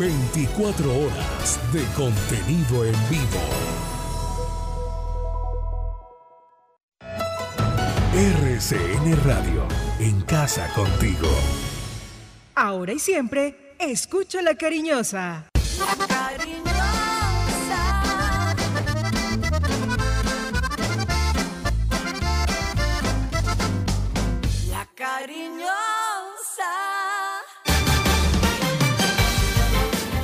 24 horas de contenido en vivo. RCN Radio, en casa contigo. Ahora y siempre, cariñosa. La cariñosa.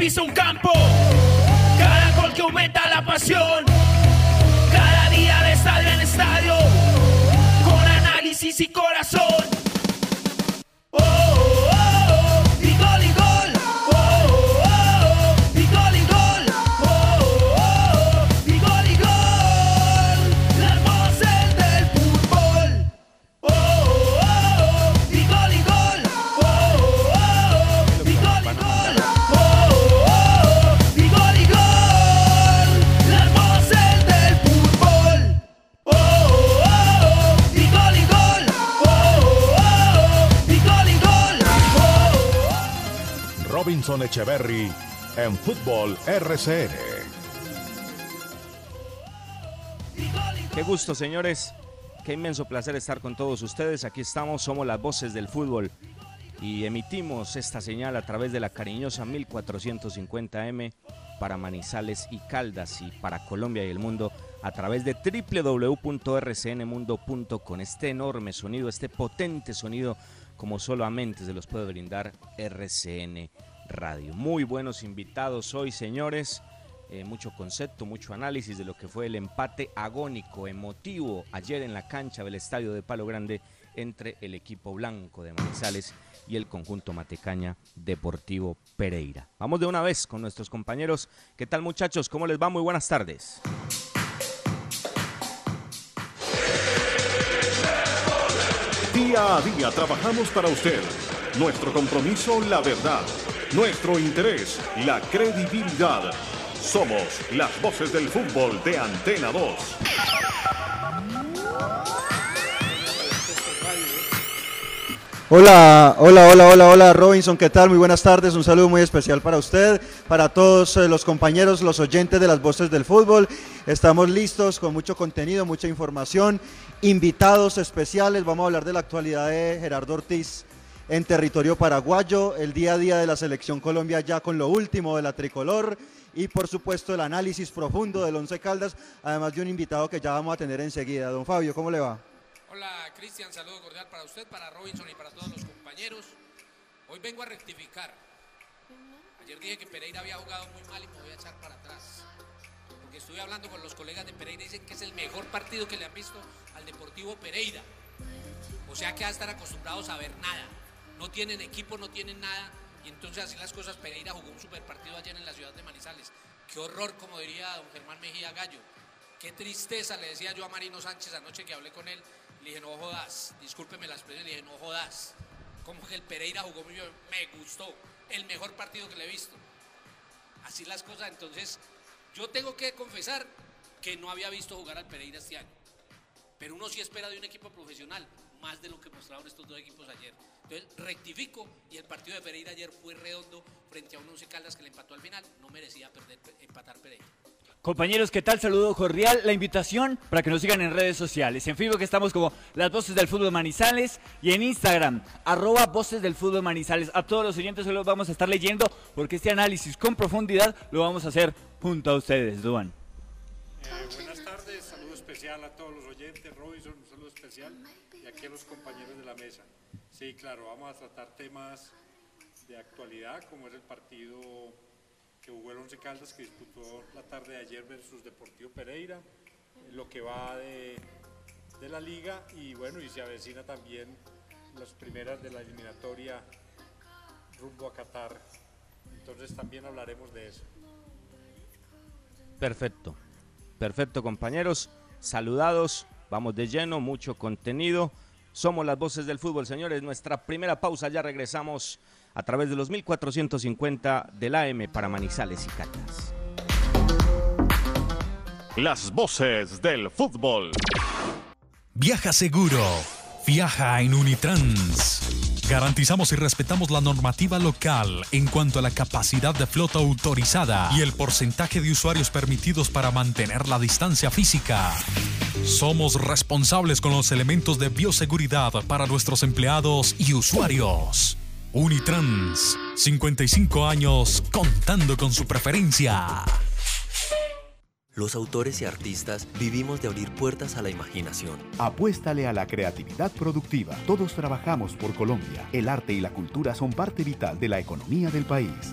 Pisa un campo, cada gol que aumenta la pasión, cada día de estadio en estadio, con análisis y corazón. Robinson Echeverry en Fútbol RCN. Qué gusto, señores. Qué inmenso placer estar con todos ustedes. Aquí estamos, somos las voces del fútbol y emitimos esta señal a través de la cariñosa 1450M para Manizales y Caldas y para Colombia y el mundo a través de www.rcnmundo.com. Este enorme sonido, este potente sonido como solamente se los puede brindar RCN Radio. Muy buenos invitados hoy, señores. Eh, mucho concepto, mucho análisis de lo que fue el empate agónico, emotivo, ayer en la cancha del Estadio de Palo Grande entre el equipo blanco de Manizales y el conjunto Matecaña Deportivo Pereira. Vamos de una vez con nuestros compañeros. ¿Qué tal muchachos? ¿Cómo les va? Muy buenas tardes. Día a día trabajamos para usted. Nuestro compromiso, la verdad. Nuestro interés, la credibilidad. Somos las voces del fútbol de Antena 2. Hola, hola, hola, hola, hola, Robinson, ¿qué tal? Muy buenas tardes, un saludo muy especial para usted, para todos eh, los compañeros, los oyentes de las voces del fútbol. Estamos listos con mucho contenido, mucha información, invitados especiales. Vamos a hablar de la actualidad de Gerardo Ortiz en territorio paraguayo, el día a día de la selección Colombia ya con lo último de la tricolor y por supuesto el análisis profundo del Once Caldas, además de un invitado que ya vamos a tener enseguida. Don Fabio, ¿cómo le va? Hola Cristian, saludo cordial para usted, para Robinson y para todos los compañeros. Hoy vengo a rectificar. Ayer dije que Pereira había jugado muy mal y me voy a echar para atrás. Porque estuve hablando con los colegas de Pereira y dicen que es el mejor partido que le han visto al Deportivo Pereira. O sea que a estar acostumbrados a ver nada. No tienen equipo, no tienen nada. Y entonces así las cosas, Pereira jugó un super partido ayer en la ciudad de Manizales. Qué horror, como diría don Germán Mejía Gallo. Qué tristeza, le decía yo a Marino Sánchez anoche que hablé con él. Le dije, no jodas, discúlpeme la expresión, le dije, no jodas. Como que el Pereira jugó muy bien, me gustó. El mejor partido que le he visto. Así las cosas, entonces yo tengo que confesar que no había visto jugar al Pereira este año. Pero uno sí espera de un equipo profesional más de lo que mostraron estos dos equipos ayer. Entonces rectifico y el partido de Pereira ayer fue redondo frente a un Once Caldas que le empató al final. No merecía perder, empatar Pereira. Compañeros, ¿qué tal? Saludo cordial. La invitación para que nos sigan en redes sociales. En Facebook estamos como Las Voces del Fútbol Manizales y en Instagram, arroba Voces del Fútbol Manizales. A todos los oyentes hoy los vamos a estar leyendo porque este análisis con profundidad lo vamos a hacer junto a ustedes, Duan. Eh, buenas tardes, saludo especial a todos los oyentes, Robinson, un saludo especial y aquí a los compañeros de la mesa. Sí, claro, vamos a tratar temas de actualidad, como es el partido que jugó el Once Caldas, que disputó la tarde de ayer versus Deportivo Pereira, lo que va de, de la liga y bueno, y se avecina también las primeras de la eliminatoria rumbo a Qatar. Entonces también hablaremos de eso. Perfecto, perfecto compañeros, saludados, vamos de lleno, mucho contenido. Somos las voces del fútbol, señores. Nuestra primera pausa, ya regresamos a través de los 1450 del AM para Manizales y Caldas. Las voces del fútbol. Viaja seguro. Viaja en Unitrans. Garantizamos y respetamos la normativa local en cuanto a la capacidad de flota autorizada y el porcentaje de usuarios permitidos para mantener la distancia física. Somos responsables con los elementos de bioseguridad para nuestros empleados y usuarios. Unitrans, 55 años contando con su preferencia. Los autores y artistas vivimos de abrir puertas a la imaginación. Apuéstale a la creatividad productiva. Todos trabajamos por Colombia. El arte y la cultura son parte vital de la economía del país.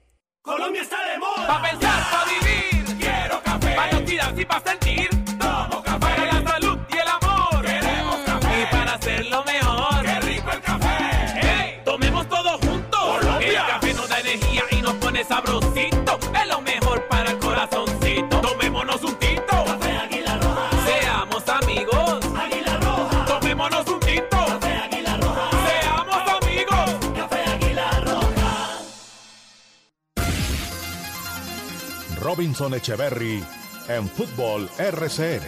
Colombia está de moda. Pa' pensar, pa' vivir. Quiero café. Pa' noticias y pa' sentir. Tomo café. Robinson Echeverry en Fútbol RCN.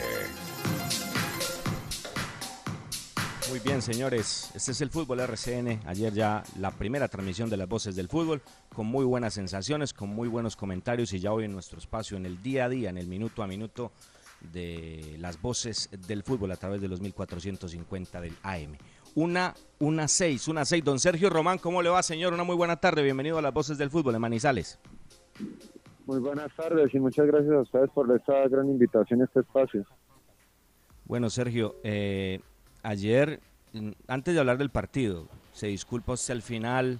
Muy bien, señores. Este es el fútbol RCN. Ayer ya la primera transmisión de las voces del fútbol, con muy buenas sensaciones, con muy buenos comentarios y ya hoy en nuestro espacio, en el día a día, en el minuto a minuto de las voces del fútbol a través de los 1450 del AM. Una, una seis, una seis. Don Sergio Román, ¿cómo le va, señor? Una muy buena tarde. Bienvenido a las voces del fútbol en Manizales. Muy buenas tardes y muchas gracias a ustedes por esta gran invitación a este espacio. Bueno, Sergio, eh, ayer, mm, antes de hablar del partido, se disculpa usted al final,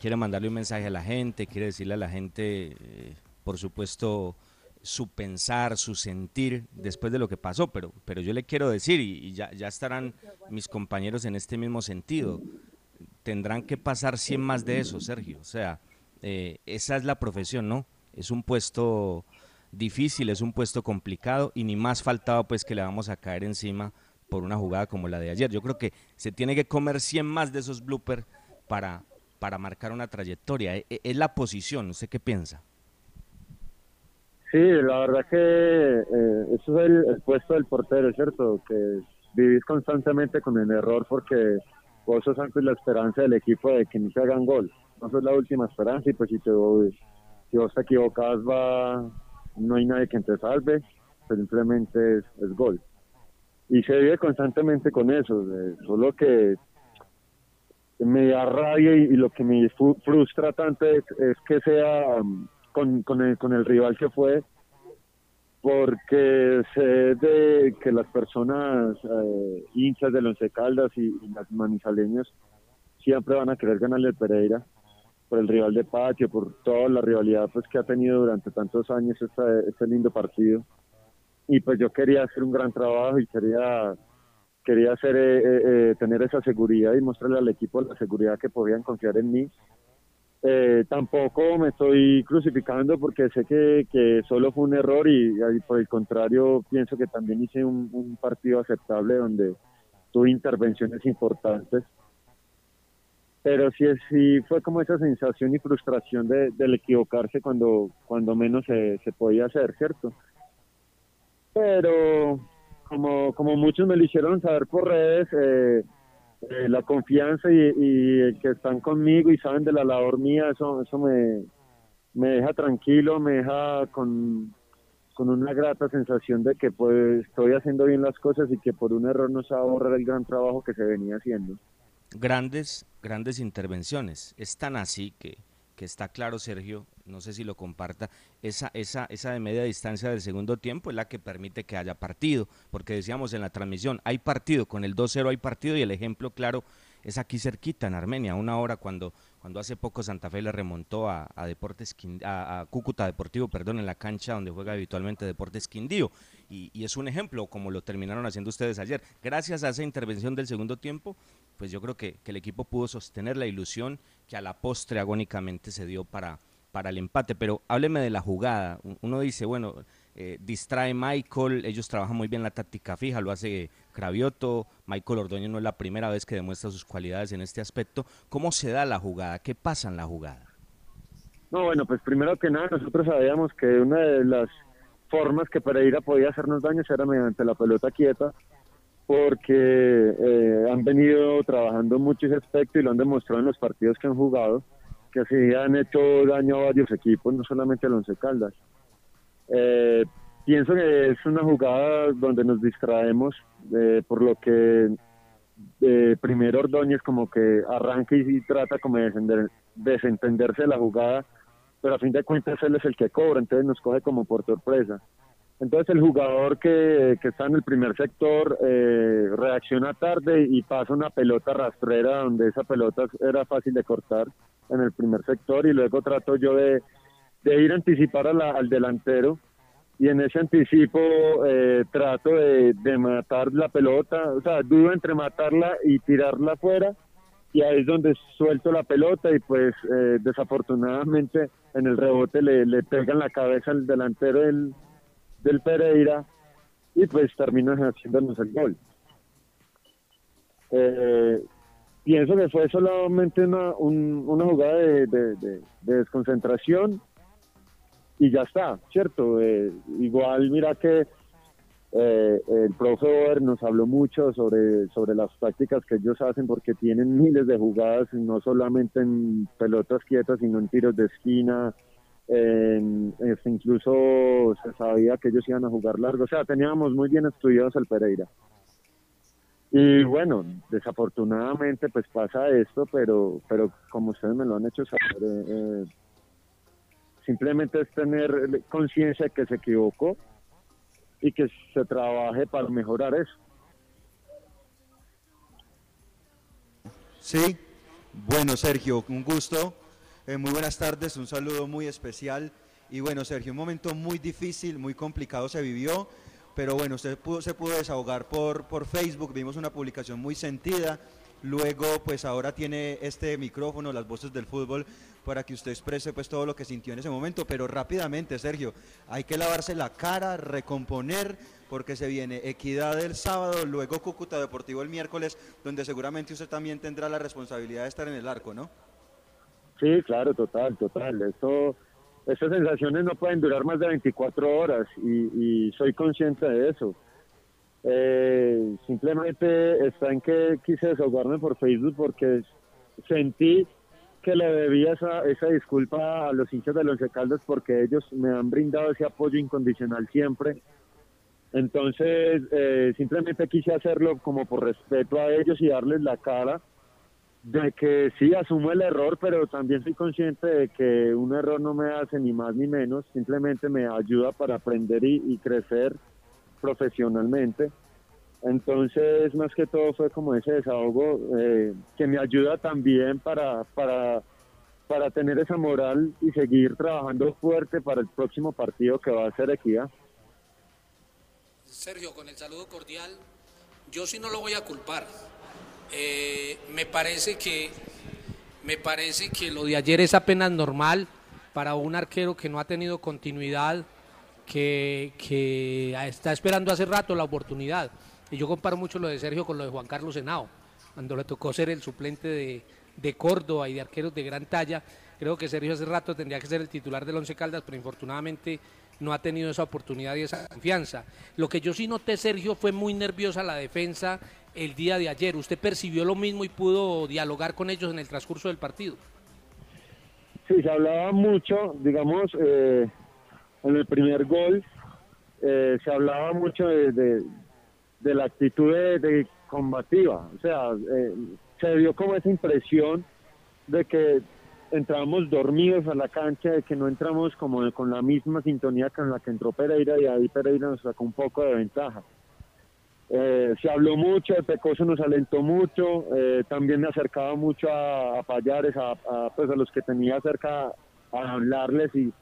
quiere mandarle un mensaje a la gente, quiere decirle a la gente, eh, por supuesto, su pensar, su sentir después de lo que pasó, pero, pero yo le quiero decir, y, ya, ya estarán mis compañeros en este mismo sentido, tendrán que pasar 100 más de eso, Sergio. O sea, eh, esa es la profesión, ¿no? Es un puesto difícil, es un puesto complicado y ni más faltaba pues que le vamos a caer encima por una jugada como la de ayer. Yo creo que se tiene que comer 100 más de esos bloopers para, para marcar una trayectoria. E- e- Es, la posición, ¿usted qué piensa? Sí, la verdad que eh, eso es el, puesto del portero, ¿cierto? Que vivís constantemente con el error porque vos sos antes la esperanza del equipo de que no se hagan gol. No sos la última esperanza y pues si, te, si vos te equivocas va, no hay nadie que te salve, simplemente es, es gol. Y se vive constantemente con eso, eh, solo que me da rabia y, lo que me frustra tanto es, que sea um, con, con, el, con el rival que fue, porque sé de que las personas eh, hinchas del Once Caldas y, las manizaleños siempre van a querer ganarle Pereira por el rival de patio, por toda la rivalidad pues que ha tenido durante tantos años este, este lindo partido. Y pues yo quería hacer un gran trabajo y quería quería hacer eh, eh, eh, tener esa seguridad y mostrarle al equipo la seguridad que podían confiar en mí. Tampoco me estoy crucificando porque sé que, que solo fue un error y, y por el contrario pienso que también hice un, un partido aceptable donde tuve intervenciones importantes pero sí, sí fue como esa sensación y frustración de, del equivocarse cuando, cuando menos se, se podía hacer, ¿cierto? Pero como, como muchos me lo hicieron saber por redes, eh, eh, la confianza y, y que están conmigo y saben de la labor mía, eso, eso me, me deja tranquilo, me deja con, con una grata sensación de que pues estoy haciendo bien las cosas y que por un error no se va a borrar el gran trabajo que se venía haciendo. Grandes, grandes intervenciones. Es tan así que, que está claro, Sergio, no sé si lo comparta, esa, esa, esa de media distancia del segundo tiempo es la que permite que haya partido, porque decíamos en la transmisión, hay partido, con el 2-0 hay partido y el ejemplo claro es aquí cerquita en Armenia, una hora cuando, cuando hace poco Santa Fe le remontó a, a Deportes Quin- a, a Cúcuta Deportivo, perdón, en la cancha donde juega habitualmente Deportes Quindío. Y, y es un ejemplo, como lo terminaron haciendo ustedes ayer. Gracias a esa intervención del segundo tiempo, pues yo creo que, que el equipo pudo sostener la ilusión que a la postre agónicamente se dio para, para el empate. Pero hábleme de la jugada. Un- Uno dice, bueno, eh, distrae Michael, ellos trabajan muy bien la táctica fija, lo hace Cravioto, Michael Ordóñez no es la primera vez que demuestra sus cualidades en este aspecto. ¿Cómo se da la jugada? ¿Qué pasa en la jugada? No, bueno, pues primero que nada nosotros sabíamos que una de las formas que Pereira podía hacernos daños era mediante la pelota quieta, porque eh, han venido trabajando mucho ese aspecto y lo han demostrado en los partidos que han jugado, que así han hecho daño a varios equipos, no solamente al Once Caldas. Eh, pienso que es una jugada donde nos distraemos, eh, por lo que eh, primero Ordóñez como que arranca y, trata como de desentenderse de la jugada, pero a fin de cuentas él es el que cobra, entonces nos coge como por sorpresa. Entonces el jugador que, que está en el primer sector eh, reacciona tarde y pasa una pelota rastrera donde esa pelota era fácil de cortar en el primer sector y luego trato yo de, de ir a anticipar a al delantero y en ese anticipo eh, trato de, de matar la pelota, o sea, dudo entre matarla y tirarla afuera y ahí es donde suelto la pelota y pues eh, desafortunadamente en el rebote le, le pega en la cabeza al delantero del, del Pereira y pues termina haciéndonos el gol. Eh, pienso que fue solamente una, un- una jugada de, de- de- de desconcentración y ya está, ¿cierto? Eh, igual mira que eh, el profe Boer nos habló mucho sobre, sobre las tácticas que ellos hacen porque tienen miles de jugadas, no solamente en pelotas quietas, sino en tiros de esquina, este, incluso se sabía que ellos iban a jugar largo, o sea, teníamos muy bien estudiados al Pereira. Y bueno, desafortunadamente pues pasa esto, pero, pero como ustedes me lo han hecho saber, eh, eh, simplemente es tener conciencia de que se equivocó y que se trabaje para mejorar eso. Sí, bueno Sergio, un gusto, Eh, muy buenas tardes, un saludo muy especial y bueno Sergio, un momento muy difícil, muy complicado se vivió, pero bueno, usted pudo, se pudo desahogar por, por Facebook, vimos una publicación muy sentida, luego pues ahora tiene este micrófono, las voces del fútbol, para que usted exprese pues todo lo que sintió en ese momento, pero rápidamente Sergio, hay que lavarse la cara, recomponer, porque se viene Equidad el sábado, luego Cúcuta Deportivo el miércoles, donde seguramente usted también tendrá la responsabilidad de estar en el arco, ¿no? Sí, claro, total, total. Eso, esas sensaciones no pueden durar más de 24 horas y, y soy consciente de eso. Eh, simplemente está en que quise desahogarme por Facebook porque sentí que le debía esa, esa disculpa a los hinchas de Once Caldas porque ellos me han brindado ese apoyo incondicional siempre. Entonces, eh, simplemente quise hacerlo como por respeto a ellos y darles la cara de que sí asumo el error, pero también soy consciente de que un error no me hace ni más ni menos, simplemente me ayuda para aprender y, crecer profesionalmente. Entonces, más que todo fue como ese desahogo eh, que me ayuda también para, para, para tener esa moral y seguir trabajando fuerte para el próximo partido que va a ser Equidad. Sergio, con el saludo cordial, yo sí no lo voy a culpar. Eh, me parece que me parece que lo de ayer es apenas normal para un arquero que no ha tenido continuidad, que, que está esperando hace rato la oportunidad. Y yo comparo mucho lo de Sergio con lo de Juan Carlos Henao, cuando le tocó ser el suplente de, de Córdoba y de arqueros de gran talla. Creo que Sergio hace rato tendría que ser el titular del Once Caldas, pero infortunadamente no ha tenido esa oportunidad y esa confianza. Lo que yo sí noté, Sergio, fue muy nerviosa la defensa el día de ayer. ¿Usted percibió lo mismo y pudo dialogar con ellos en el transcurso del partido? Sí, se hablaba mucho, digamos, eh, en el primer gol, eh, se hablaba mucho de, la actitud de, de combativa. O sea, eh, se dio como esa impresión de que entramos dormidos a la cancha, de que no entramos como con la misma sintonía con la que entró Pereira y ahí Pereira nos sacó un poco de ventaja. Eh, se habló mucho, el Pecoso nos alentó mucho, eh, también me acercaba mucho a, a Payares, a, pues a los que tenía cerca a hablarles y,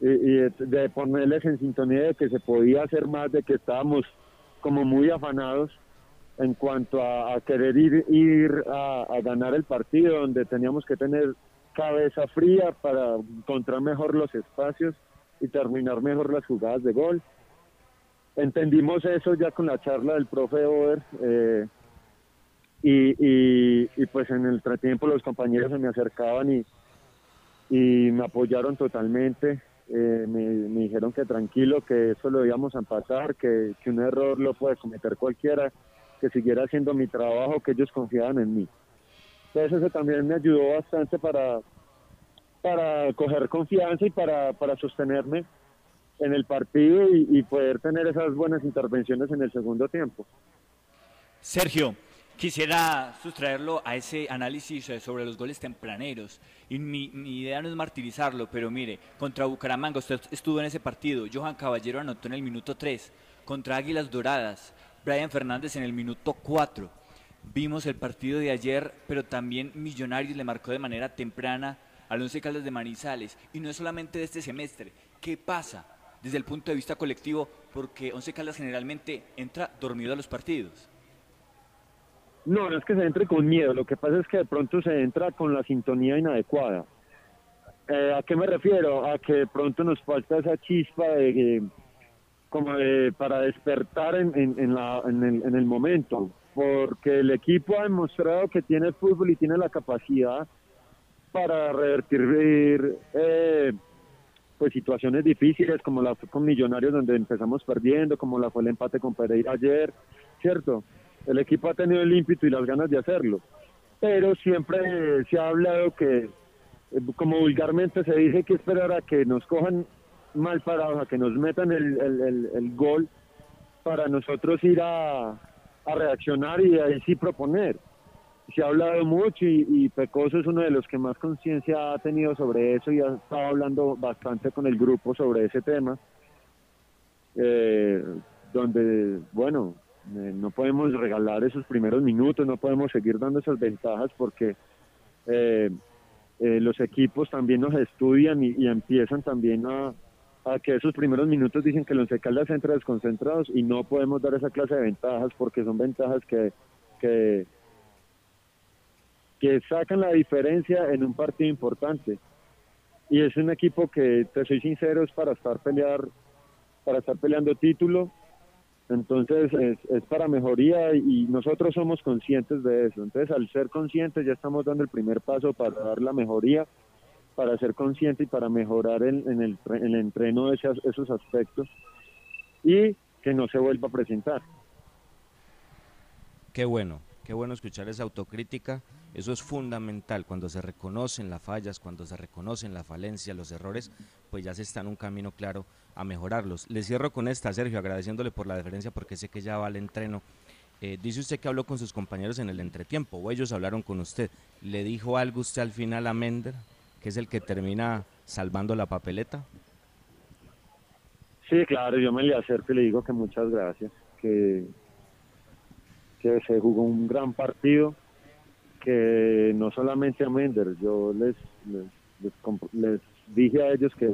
de, de ponerles en sintonía de que se podía hacer más, de que estábamos como muy afanados en cuanto a, querer ir, ir a ganar el partido, donde teníamos que tener cabeza fría para encontrar mejor los espacios y terminar mejor las jugadas de gol. Entendimos eso ya con la charla del profe Over eh, y, y, pues en el entretiempo los compañeros se me acercaban y, y me apoyaron totalmente. Eh, me, dijeron que tranquilo, que eso lo íbamos a empatar, que, que un error lo puede cometer cualquiera, que siguiera haciendo mi trabajo, que ellos confiaban en mí. Entonces eso también me ayudó bastante para, para coger confianza y para, para sostenerme en el partido y, poder tener esas buenas intervenciones en el segundo tiempo. Sergio, quisiera sustraerlo a ese análisis eh, sobre los goles tempraneros. Y mi, mi idea no es martirizarlo, pero mire, contra Bucaramanga usted estuvo en ese partido. Johan Caballero anotó en el minuto 3. Contra Águilas Doradas, Brian Fernández en el minuto 4. Vimos el partido de ayer, pero también Millonarios le marcó de manera temprana al Once Caldas de Manizales. Y no es solamente de este semestre. ¿Qué pasa desde el punto de vista colectivo? Porque Once Caldas generalmente entra dormido a los partidos. No, no es que se entre con miedo, lo que pasa es que de pronto se entra con la sintonía inadecuada. Eh, ¿A qué me refiero? A que de pronto nos falta esa chispa de, como de- para despertar en, el, en el momento, porque el equipo ha demostrado que tiene fútbol y tiene la capacidad para revertir eh, pues situaciones difíciles como la fue con Millonarios donde empezamos perdiendo, como la fue el empate con Pereira ayer, ¿cierto? El equipo ha tenido el ímpetu y las ganas de hacerlo, pero siempre se ha hablado que, eh, como vulgarmente se dice, que esperar a que nos cojan mal parados, a que nos metan el, el- el- el gol para nosotros ir a, a reaccionar y ahí sí proponer. Se ha hablado mucho y, y Pecoso es uno de los que más conciencia ha tenido sobre eso y ha estado hablando bastante con el grupo sobre ese tema, eh, donde, bueno, eh, no podemos regalar esos primeros minutos, no podemos seguir dando esas ventajas porque eh, eh, los equipos también nos estudian y, empiezan también a, a que esos primeros minutos dicen que los Caldas entra desconcentrados y no podemos dar esa clase de ventajas porque son ventajas que, que, que sacan la diferencia en un partido importante. Y es un equipo que, te soy sincero, es para estar pelear, para estar peleando título. Entonces es, es para mejoría y nosotros somos conscientes de eso. Entonces al ser conscientes ya estamos dando el primer paso para dar la mejoría, para ser consciente y para mejorar en, en el, en el entreno de esos aspectos y que no se vuelva a presentar. Qué bueno, qué bueno escuchar esa autocrítica. Eso es fundamental. Cuando se reconocen las fallas, cuando se reconocen la falencia, los errores, pues ya se está en un camino claro a mejorarlos. Le cierro con esta, Sergio, agradeciéndole por la deferencia porque sé que ya va al entreno. Eh, dice usted que habló con sus compañeros en el entretiempo o ellos hablaron con usted. ¿Le dijo algo usted al final a Mender, que es el que termina salvando la papeleta? Sí, claro, yo me le acerco y le digo que muchas gracias, que, se jugó un gran partido, que no solamente a Mender, yo les, les, dije a ellos que,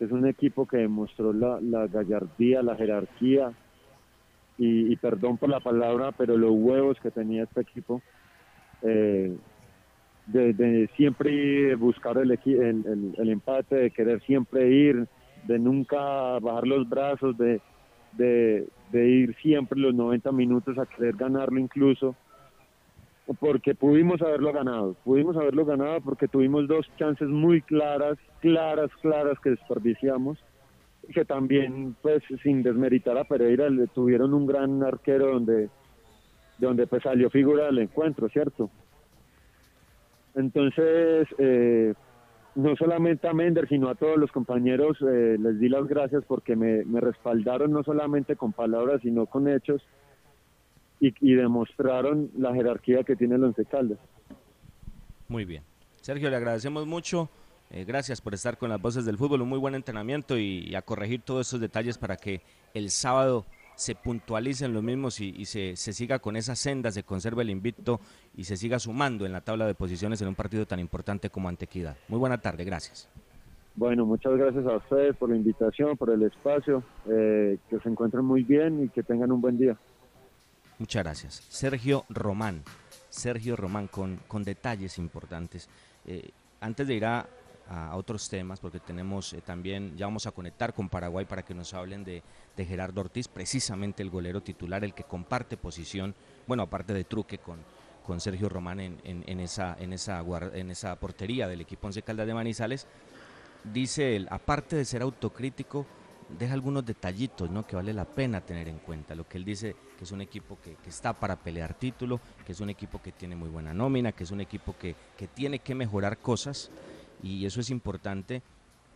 es un equipo que demostró la, la gallardía, la jerarquía, y, perdón por la palabra, pero los huevos que tenía este equipo, eh, de, siempre buscar el, el, el- el empate, de querer siempre ir, de nunca bajar los brazos, de, de, ir siempre los 90 minutos a querer ganarlo incluso, porque pudimos haberlo ganado, pudimos haberlo ganado porque tuvimos dos chances muy claras, claras, claras que desperdiciamos, que también, pues sin desmeritar a Pereira, le tuvieron un gran arquero donde de donde pues salió figura del encuentro, ¿cierto? Entonces, eh, no solamente a Mender, sino a todos los compañeros, eh, les di las gracias porque me, me, respaldaron no solamente con palabras, sino con hechos y, demostraron la jerarquía que tiene el Once. Muy bien. Sergio, le agradecemos mucho. Eh, gracias por estar con las voces del fútbol, un muy buen entrenamiento y, y, a corregir todos esos detalles para que el sábado se puntualicen los mismos y, y se, se, siga con esas sendas, se conserve el invicto y se siga sumando en la tabla de posiciones en un partido tan importante como Antequidad. Muy buena tarde, gracias. Bueno, muchas gracias a ustedes por la invitación, por el espacio, eh, que se encuentren muy bien y que tengan un buen día. Muchas gracias. Sergio Román, Sergio Román con, con detalles importantes. Eh, antes de ir a, a otros temas, porque tenemos eh, también, ya vamos a conectar con Paraguay para que nos hablen de, Gerardo Ortiz, precisamente el golero titular, el que comparte posición, bueno, aparte de truque con, con Sergio Román en, en, en esa, en, esa, en esa portería del equipo Once Caldas de Manizales. Dice él, aparte de ser autocrítico, deja algunos detallitos ¿no? que vale la pena tener en cuenta. Lo que él dice que es un equipo que, que, está para pelear título, que es un equipo que tiene muy buena nómina, que es un equipo que, que tiene que mejorar cosas y eso es importante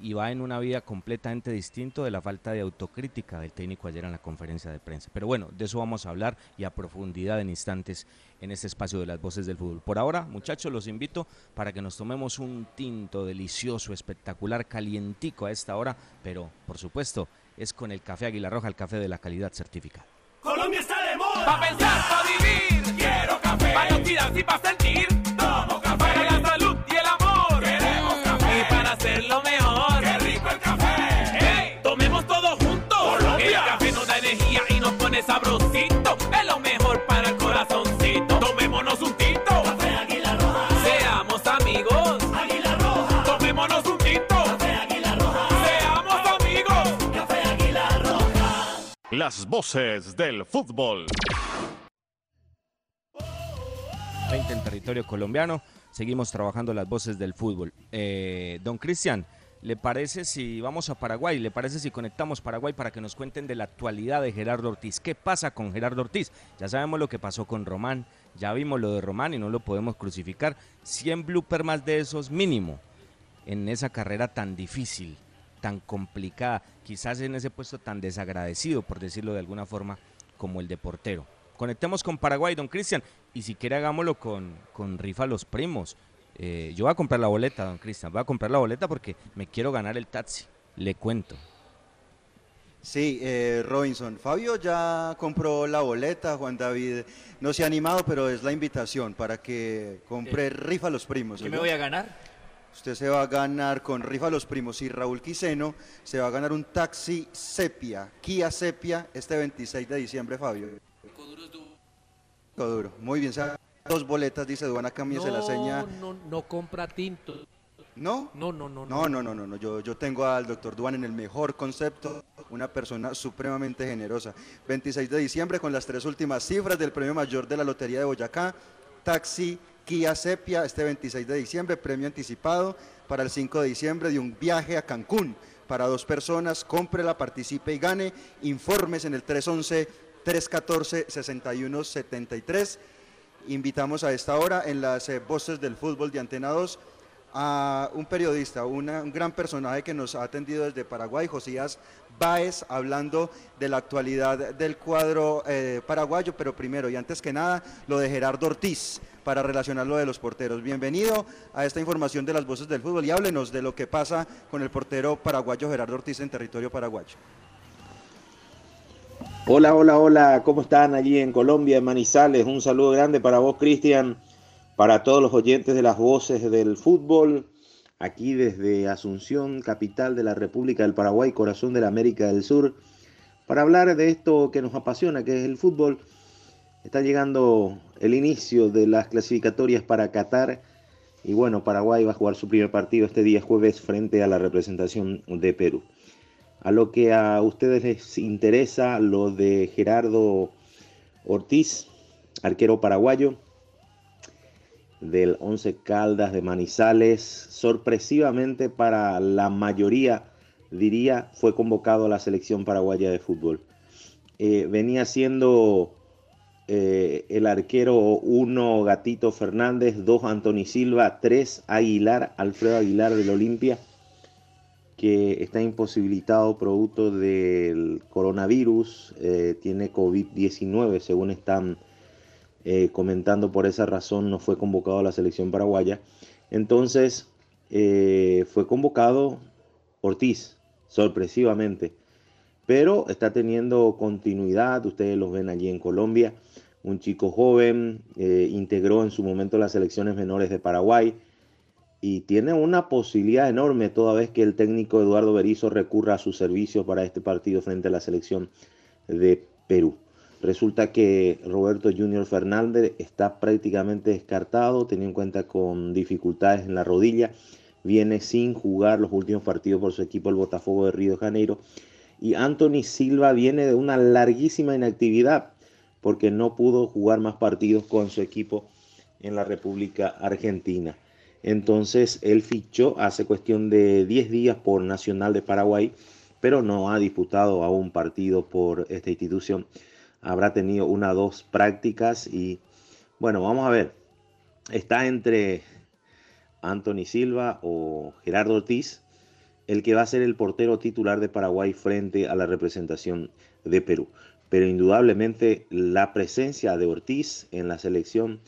y va en una vía completamente distinto de la falta de autocrítica del técnico ayer en la conferencia de prensa. Pero bueno, de eso vamos a hablar y a profundidad en instantes en este espacio de las voces del fútbol. Por ahora, muchachos, los invito para que nos tomemos un tinto delicioso, espectacular, calientico a esta hora, pero por supuesto es con el café Águila Roja, el café de la calidad certificada. Colombia está de moda. Pa pensar, pa vivir. Quiero café. Pa no y pa sentir. Hacerlo mejor. Qué rico el café. Hey, tomemos todo juntos. Colombia. El café nos da energía y nos pone sabrosito. Es lo mejor para el corazoncito. Tomémonos un tinto. Café Águila Roja. Seamos amigos. Águila Roja. Tomémonos un tinto. Café Águila Roja. Seamos amigos. Café Águila Roja. Las voces del fútbol. 20 en territorio colombiano. Seguimos trabajando las voces del fútbol. Eh, don Cristian, ¿le parece si vamos a Paraguay? ¿Le parece si conectamos Paraguay para que nos cuenten de la actualidad de Gerardo Ortiz? ¿Qué pasa con Gerardo Ortiz? Ya sabemos lo que pasó con Román, ya vimos lo de Román y no lo podemos crucificar. 100 blooper más de esos mínimo en esa carrera tan difícil, tan complicada, quizás en ese puesto tan desagradecido, por decirlo de alguna forma, como el de portero. Conectemos con Paraguay, don Cristian, y si quiere hagámoslo con, con rifa los primos. Eh, yo voy a comprar la boleta, don Cristian, voy a comprar la boleta porque me quiero ganar el taxi, le cuento. Sí, eh, Robinson. Fabio ya compró la boleta, Juan David no se ha animado, pero es la invitación para que compre eh, rifa los primos. ¿Qué me voy a ganar? Usted se va a ganar con rifa los primos y Raúl Quiseno se va a ganar un taxi Sepia, Kia Sepia, este 26 de diciembre, Fabio. Duro. Muy bien, dos boletas, dice Duana Camilla, no, se la seña. No, no compra tinto. ¿No? No, no, no. No, no, no, no, no. Yo, yo tengo al doctor Duan en el mejor concepto, una persona supremamente generosa. 26 de diciembre con las tres últimas cifras del premio mayor de la Lotería de Boyacá, taxi Kia Sepia, este 26 de diciembre, premio anticipado para el 5 de diciembre de un viaje a Cancún para dos personas. Cómprela, participe y gane. Informes en el 311 314-6173. Invitamos a esta hora en las eh, voces del fútbol de Antena 2 a un periodista, un gran personaje que nos ha atendido desde Paraguay, Josías Báez, hablando de la actualidad del cuadro eh, paraguayo, pero primero y antes que nada, lo de Gerardo Ortiz, para relacionarlo de los porteros. Bienvenido a esta información de las voces del fútbol y háblenos de lo que pasa con el portero paraguayo Gerardo Ortiz en territorio paraguayo. Hola, hola, hola, ¿cómo están allí en Colombia, en Manizales? Un saludo grande para vos, Cristian, para todos los oyentes de las voces del fútbol, aquí desde Asunción, capital de la República del Paraguay, corazón de la América del Sur, para hablar de esto que nos apasiona, que es el fútbol. Está llegando el inicio de las clasificatorias para Qatar y bueno, Paraguay va a jugar su primer partido este día jueves frente a la representación de Perú a lo que a ustedes les interesa, lo de Gerardo Ortiz, arquero paraguayo del Once Caldas de Manizales, sorpresivamente para la mayoría, diría, fue convocado a la selección paraguaya de fútbol. Eh, venía siendo eh, el arquero 1 Gatito Fernández, 2 Anthony Silva, 3 Aguilar, Alfredo Aguilar del Olimpia, que está imposibilitado producto del coronavirus, eh, tiene COVID-19, según están eh, comentando por esa razón, no fue convocado a la selección paraguaya. Entonces, eh, fue convocado Ortiz, sorpresivamente, pero está teniendo continuidad, ustedes los ven allí en Colombia, un chico joven, integró en su momento las selecciones menores de Paraguay, y tiene una posibilidad enorme toda vez que el técnico Eduardo Berizzo recurra a sus servicios para este partido frente a la selección de Perú. Resulta que Roberto Junior Fernández está prácticamente descartado, teniendo en cuenta con dificultades en la rodilla, viene sin jugar los últimos partidos por su equipo el Botafogo de Río de Janeiro y Anthony Silva viene de una larguísima inactividad porque no pudo jugar más partidos con su equipo en la República Argentina. Entonces él fichó hace cuestión de 10 días por Nacional de Paraguay, pero no ha disputado aún partido por esta institución. Habrá tenido una o dos prácticas y bueno, vamos a ver. Está entre Anthony Silva o Gerardo Ortiz, el que va a ser el portero titular de Paraguay frente a la representación de Perú. Pero indudablemente la presencia de Ortiz en la selección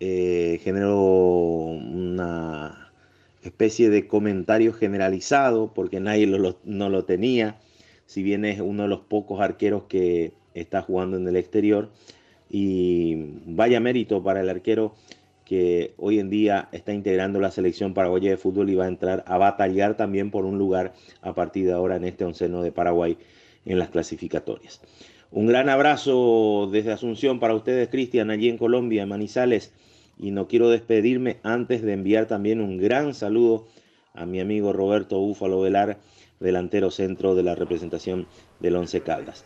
eh, generó una especie de comentario generalizado porque nadie no lo tenía, si bien es uno de los pocos arqueros que está jugando en el exterior. Y vaya mérito para el arquero que hoy en día está integrando la selección paraguaya de fútbol y va a entrar a batallar también por un lugar a partir de ahora en este onceno de Paraguay en las clasificatorias. Un gran abrazo desde Asunción para ustedes, Cristian, allí en Colombia, en Manizales. Y no quiero despedirme antes de enviar también un gran saludo a mi amigo Roberto Búfalo Velar, delantero centro de la representación del Once Caldas.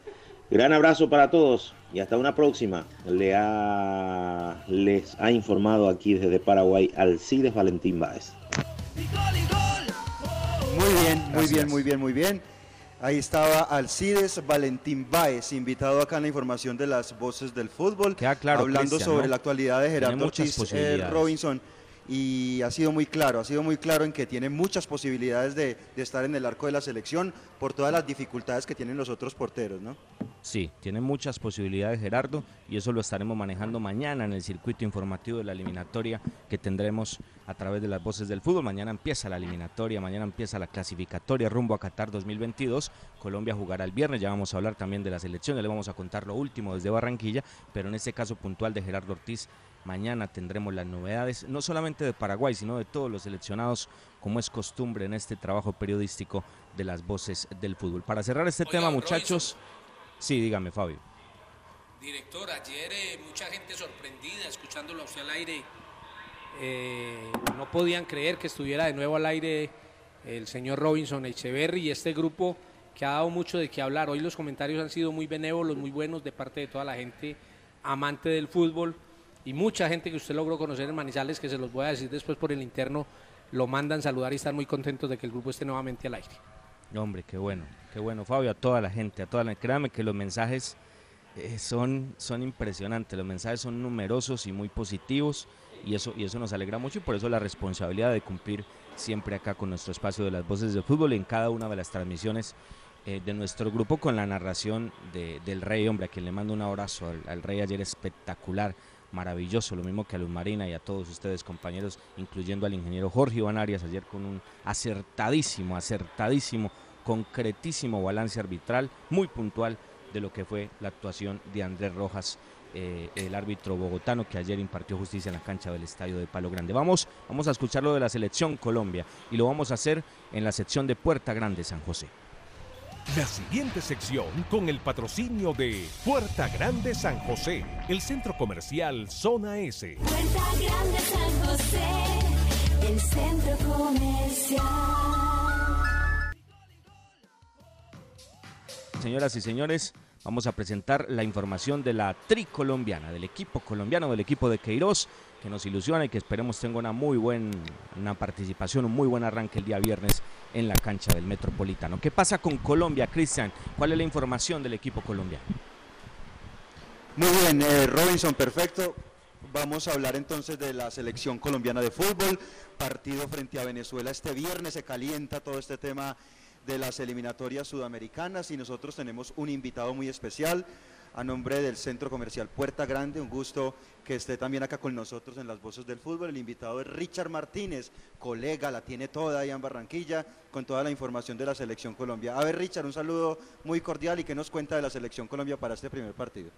Gran abrazo para todos y hasta una próxima. Le ha, les ha informado aquí desde Paraguay Alcides Valentín Báez. Muy bien, muy bien, muy bien, muy bien. Ahí estaba Alcides Valentín Báez, invitado acá en la información de las voces del fútbol, claro, hablando Cristian, sobre ¿no? la actualidad de Gerardo Ortiz eh. Robinson y ha sido muy claro, ha sido muy claro en que tiene muchas posibilidades de, de estar en el arco de la selección por todas las dificultades que tienen los otros porteros, ¿no? Sí, tiene muchas posibilidades Gerardo y eso lo estaremos manejando mañana en el circuito informativo de la eliminatoria que tendremos a través de las voces del fútbol. Mañana empieza la eliminatoria, mañana empieza la clasificatoria rumbo a Qatar 2022. Colombia jugará el viernes, ya vamos a hablar también de las elecciones, le vamos a contar lo último desde Barranquilla, pero en este caso puntual de Gerardo Ortiz, mañana tendremos las novedades, no solamente de Paraguay, sino de todos los seleccionados, como es costumbre en este trabajo periodístico de las voces del fútbol. Para cerrar este Oiga, tema, muchachos, sí, dígame Fabio. Director, ayer eh, mucha gente sorprendida escuchándolo a usted al aire. eh, no podían creer que estuviera de nuevo al aire el señor Robinson Echeverry y este grupo que ha dado mucho de qué hablar. Hoy los comentarios han sido muy benévolos, muy buenos de parte de toda la gente amante del fútbol y mucha gente que usted logró conocer en Manizales, que se los voy a decir después por el interno, lo mandan saludar y están muy contentos de que el grupo esté nuevamente al aire. Hombre, qué bueno, qué bueno, Fabio, a toda la gente, a toda la créame que los mensajes eh, son, son impresionantes, los mensajes son numerosos y muy positivos y eso, y eso nos alegra mucho y por eso la responsabilidad de cumplir siempre acá con nuestro espacio de las voces del fútbol en cada una de las transmisiones eh, de nuestro grupo con la narración de- del Rey, hombre, a quien le mando un abrazo al, al Rey ayer espectacular, maravilloso, lo mismo que a Luz Marina y a todos ustedes compañeros, incluyendo al ingeniero Jorge Iván Arias ayer con un acertadísimo, acertadísimo, concretísimo balance arbitral, muy puntual de lo que fue la actuación de Andrés Rojas, eh, el árbitro bogotano que ayer impartió justicia en la cancha del Estadio de Palo Grande. Vamos, vamos a escuchar lo de la selección Colombia y lo vamos a hacer en la sección de Puerta Grande San José. La siguiente sección con el patrocinio de Puerta Grande San José, el centro comercial Zona S. Puerta Grande San José, el centro comercial. Señoras y señores, vamos a presentar la información de la tricolombiana, del equipo colombiano, del equipo de Queiroz, que nos ilusiona y que esperemos tenga una muy buena participación, un muy buen arranque el día viernes en la cancha del Metropolitano. ¿Qué pasa con Colombia, Cristian? ¿Cuál es la información del equipo colombiano? Muy bien, eh, Robinson, perfecto. Vamos a hablar entonces de la selección colombiana de fútbol. Partido frente a Venezuela este viernes se calienta todo este tema de las eliminatorias sudamericanas y nosotros tenemos un invitado muy especial a nombre del Centro Comercial Puerta Grande. Un gusto que esté también acá con nosotros en las voces del fútbol. El invitado es Richard Martínez, colega, la tiene toda ahí en Barranquilla, con toda la información de la Selección Colombia. A ver, Richard, un saludo muy cordial y que nos cuenta de la Selección Colombia para este primer partido.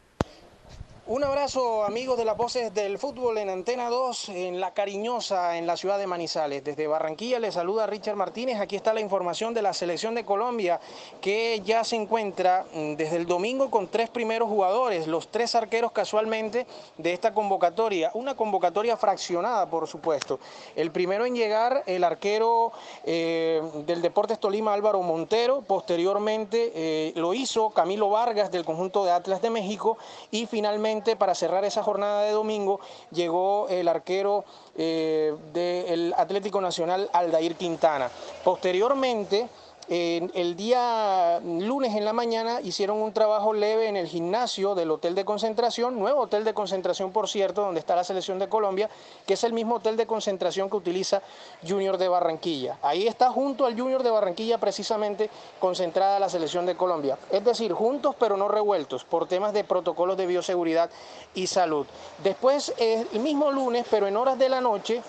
Un abrazo amigos de las voces del fútbol en Antena 2, en La Cariñosa, en la ciudad de Manizales. Desde Barranquilla les saluda Richard Martínez. Aquí está la información de la selección de Colombia que ya se encuentra mm, desde el domingo con tres primeros jugadores, los tres arqueros casualmente de esta convocatoria. Una convocatoria fraccionada, por supuesto. El primero en llegar, el arquero eh, del Deportes Tolima, Álvaro Montero. Posteriormente eh, lo hizo Camilo Vargas del conjunto de Atlas de México y finalmente para cerrar esa jornada de domingo llegó el arquero eh, del Atlético Nacional Aldair Quintana. Posteriormente el día lunes en la mañana hicieron un trabajo leve en el gimnasio del hotel de concentración, nuevo hotel de concentración por cierto, donde está la selección de Colombia, que es el mismo hotel de concentración que utiliza Junior de Barranquilla. Ahí está junto al Junior de Barranquilla precisamente concentrada la selección de Colombia. Es decir, juntos pero no revueltos por temas de protocolos de bioseguridad y salud. Después, el mismo lunes, pero en horas de la noche,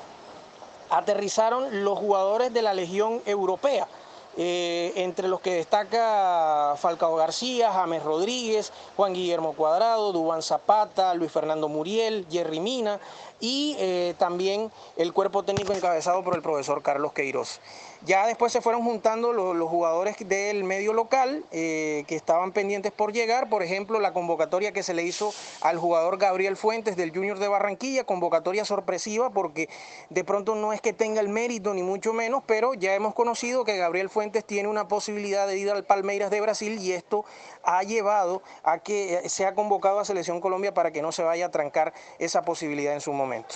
aterrizaron los jugadores de la Legión Europea eh, entre los que destaca Falcao García, James Rodríguez, Juan Guillermo Cuadrado, Dubán Zapata, Luis Fernando Muriel, Jerry Mina y eh, también el cuerpo técnico encabezado por el profesor Carlos Queiroz. Ya después se fueron juntando los, jugadores del medio local eh, que estaban pendientes por llegar. Por ejemplo, la convocatoria que se le hizo al jugador Gabriel Fuentes del Junior de Barranquilla, convocatoria sorpresiva porque de pronto no es que tenga el mérito ni mucho menos, pero ya hemos conocido que Gabriel Fuentes tiene una posibilidad de ir al Palmeiras de Brasil y esto ha llevado a que sea convocado a Selección Colombia para que no se vaya a trancar esa posibilidad en su momento.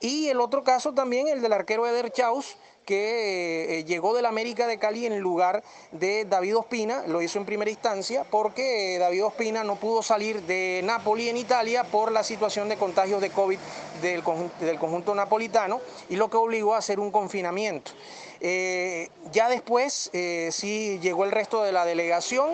Y el otro caso también, el del arquero Eder Chaus, que eh, llegó del América de Cali en lugar de David Ospina, lo hizo en primera instancia porque eh, David Ospina no pudo salir de Napoli en Italia por la situación de contagios de COVID del del conjunto napolitano y lo que obligó a hacer un confinamiento. Eh, ya después eh, sí llegó el resto de la delegación,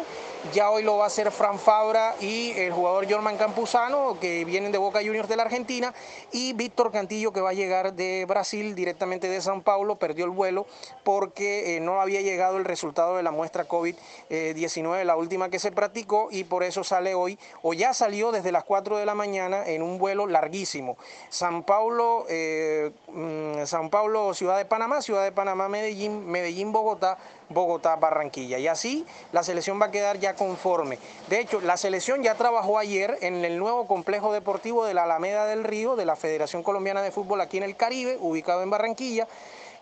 ya hoy lo va a hacer Fran Fabra y el jugador Jorman Campuzano, que vienen de Boca Juniors de la Argentina, y Víctor Cantillo, que va a llegar de Brasil, directamente de San Paulo, perdió el vuelo porque eh, no había llegado el resultado de la muestra COVID-19, la última que se practicó, y por eso sale hoy, o ya salió desde las 4 de la mañana en un vuelo larguísimo. San Paulo, mm, San Paulo, Ciudad de Panamá, Ciudad de Panamá, Medellín, Medellín, Bogotá, Bogotá, Barranquilla. Y así la selección va a quedar ya conforme. De hecho, la selección ya trabajó ayer en el nuevo complejo deportivo de la Alameda del Río, de la Federación Colombiana de Fútbol aquí en el Caribe, ubicado en Barranquilla.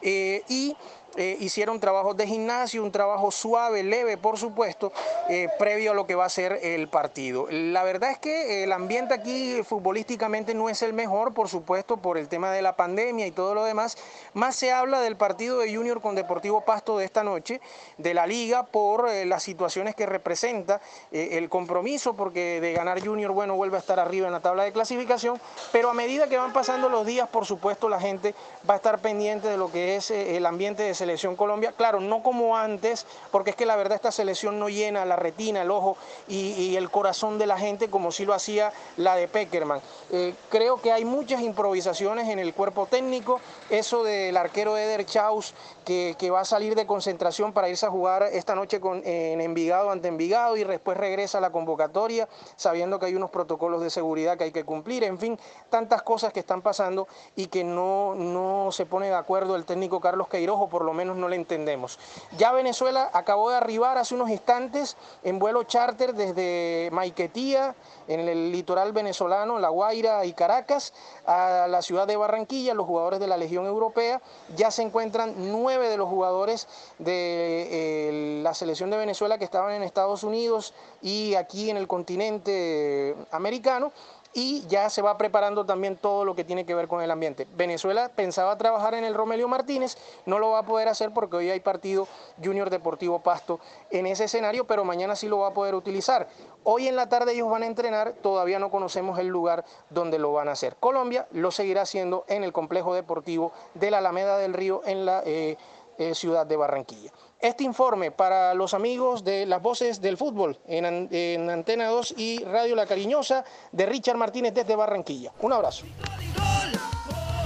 Eh, y eh, hicieron trabajos de gimnasio, un trabajo suave, leve, por supuesto, eh, previo a lo que va a ser el partido. La verdad es que el ambiente aquí futbolísticamente no es el mejor, por supuesto, por el tema de la pandemia y todo lo demás. Más se habla del partido de Junior con Deportivo Pasto de esta noche, de la liga, por eh, las situaciones que representa el compromiso, porque de ganar Junior, bueno, vuelve a estar arriba en la tabla de clasificación, pero a medida que van pasando los días, por supuesto, la gente va a estar pendiente de lo que es el ambiente de selección Colombia. Claro, no como antes, porque es que la verdad esta selección no llena la retina, el ojo y, el corazón de la gente como si lo hacía la de Peckerman. Eh, creo que hay muchas improvisaciones en el cuerpo técnico. Eso del arquero Eder Chaus, que, va a salir de concentración para irse a jugar esta noche con, en Envigado ante Envigado y después regresa a la convocatoria, sabiendo que hay unos protocolos de seguridad que hay que cumplir. En fin, tantas cosas que están pasando y que no, no se pone de acuerdo el técnico Carlos Queirojo, por lo menos no le entendemos. Ya Venezuela acabó de arribar hace unos instantes en vuelo charter desde Maiquetía, en el litoral venezolano, La Guaira y Caracas, a la ciudad de Barranquilla, los jugadores de la Legión Europea. Ya se encuentran nueve de los jugadores de eh, la selección de Venezuela que estaban en Estados Unidos y aquí en el continente americano y ya se va preparando también todo lo que tiene que ver con el ambiente. Venezuela pensaba trabajar en el Romelio Martínez, no lo va a poder hacer porque hoy hay partido Junior Deportivo Pasto en ese escenario, pero mañana sí lo va a poder utilizar. Hoy en la tarde ellos van a entrenar, todavía no conocemos el lugar donde lo van a hacer. Colombia lo seguirá haciendo en el complejo deportivo de la Alameda del Río en la eh, eh, ciudad de Barranquilla. Este informe para los amigos de las voces del fútbol en, en, Antena 2 y Radio La Cariñosa de Richard Martínez desde Barranquilla. Un abrazo.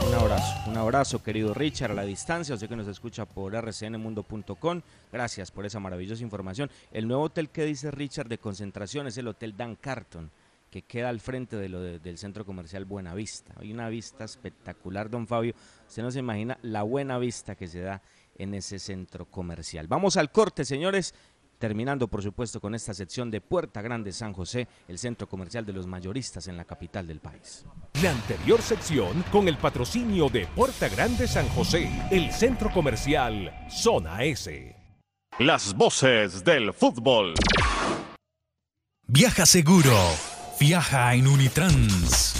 Un abrazo, un abrazo querido Richard a la distancia, sé que nos escucha por rcnmundo.com, gracias por esa maravillosa información. El nuevo hotel que dice Richard de concentración es el Hotel Dan Carton, que queda al frente del centro comercial Buenavista. Hay una vista espectacular, don Fabio, usted no se imagina la buena vista que se da en ese centro comercial. Vamos al corte, señores. Terminando, por supuesto, con esta sección de Puerta Grande San José, el centro comercial de los mayoristas en la capital del país. La anterior sección con el patrocinio de Puerta Grande San José, el centro comercial Zona S. Las voces del fútbol. Viaja seguro. Viaja en Unitrans.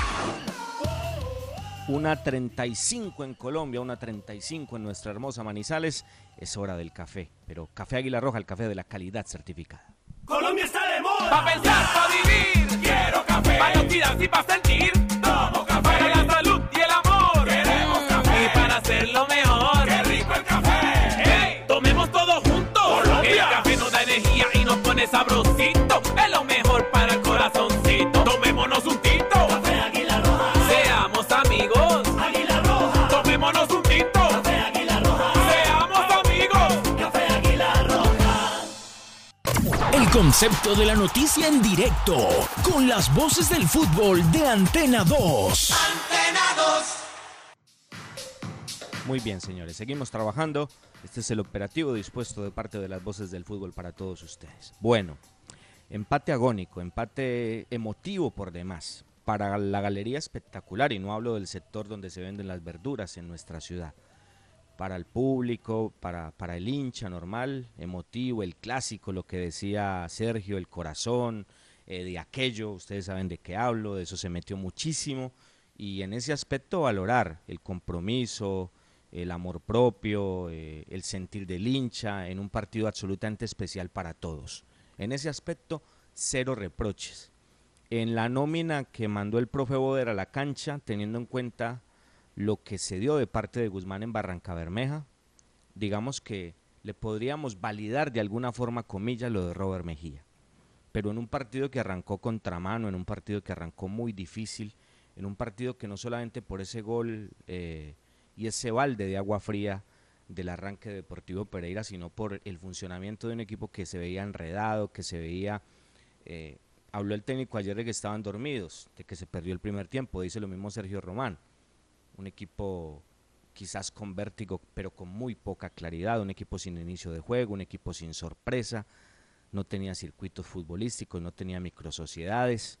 Una 35 en Colombia, una 35 en nuestra hermosa Manizales. Es hora del café, pero Café Águila Roja, el café de la calidad certificada. Colombia está de moda. Pa' pensar, pa' vivir. Quiero café. Pa' identidad y pa' sentir. Concepto de la noticia en directo, con las voces del fútbol de Antena 2. Muy bien, señores, seguimos trabajando. Este es el operativo dispuesto de parte de las voces del fútbol para todos ustedes. Bueno, empate agónico, empate emotivo por demás. Para la galería espectacular, y no hablo del sector donde se venden las verduras en nuestra ciudad. Para el público, para, para el hincha normal, emotivo, el clásico, lo que decía Sergio, el corazón, eh, de aquello, ustedes saben de qué hablo, de eso se metió muchísimo. Y en ese aspecto valorar el compromiso, el amor propio, eh, el sentir del hincha en un partido absolutamente especial para todos. En ese aspecto, cero reproches. En la nómina que mandó el profe Boder a la cancha, teniendo en cuenta lo que se dio de parte de Guzmán en Barranca Bermeja, digamos que le podríamos validar de alguna forma, comillas, lo de Robert Mejía. Pero en un partido que arrancó contramano, en un partido que arrancó muy difícil, en un partido que no solamente por ese gol eh, y ese balde de agua fría del arranque de Deportivo Pereira, sino por el funcionamiento de un equipo que se veía enredado, que se veía... eh, habló el técnico ayer de que estaban dormidos, de que se perdió el primer tiempo, dice lo mismo Sergio Román. Un equipo quizás con vértigo, pero con muy poca claridad, un equipo sin inicio de juego, un equipo sin sorpresa, no tenía circuitos futbolísticos, no tenía microsociedades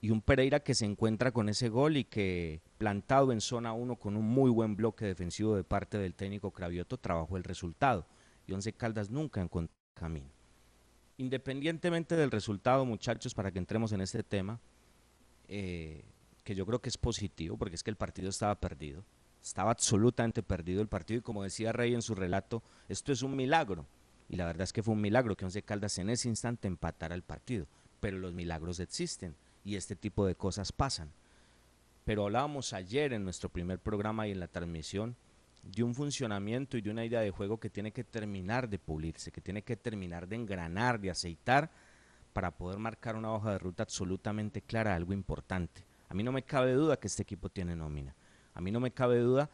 y un Pereira que se encuentra con ese gol y que plantado en zona 1 con un muy buen bloque defensivo de parte del técnico Cravioto trabajó el resultado y Once Caldas nunca encontró camino. Independientemente del resultado, muchachos, para que entremos en este tema, eh, que yo creo que es positivo porque es que el partido estaba perdido, estaba absolutamente perdido el partido y como decía Rey en su relato, esto es un milagro, Y la verdad es que fue un milagro que Once Caldas en ese instante empatara el partido. Pero los milagros existen y este tipo de cosas pasan. Pero hablábamos ayer en nuestro primer programa y en la transmisión de un funcionamiento y de una idea de juego que tiene que terminar de pulirse, que tiene que terminar de engranar, de aceitar, para poder marcar una hoja de ruta absolutamente clara, algo importante. A mí no me cabe duda que este equipo tiene nómina. A mí no me cabe duda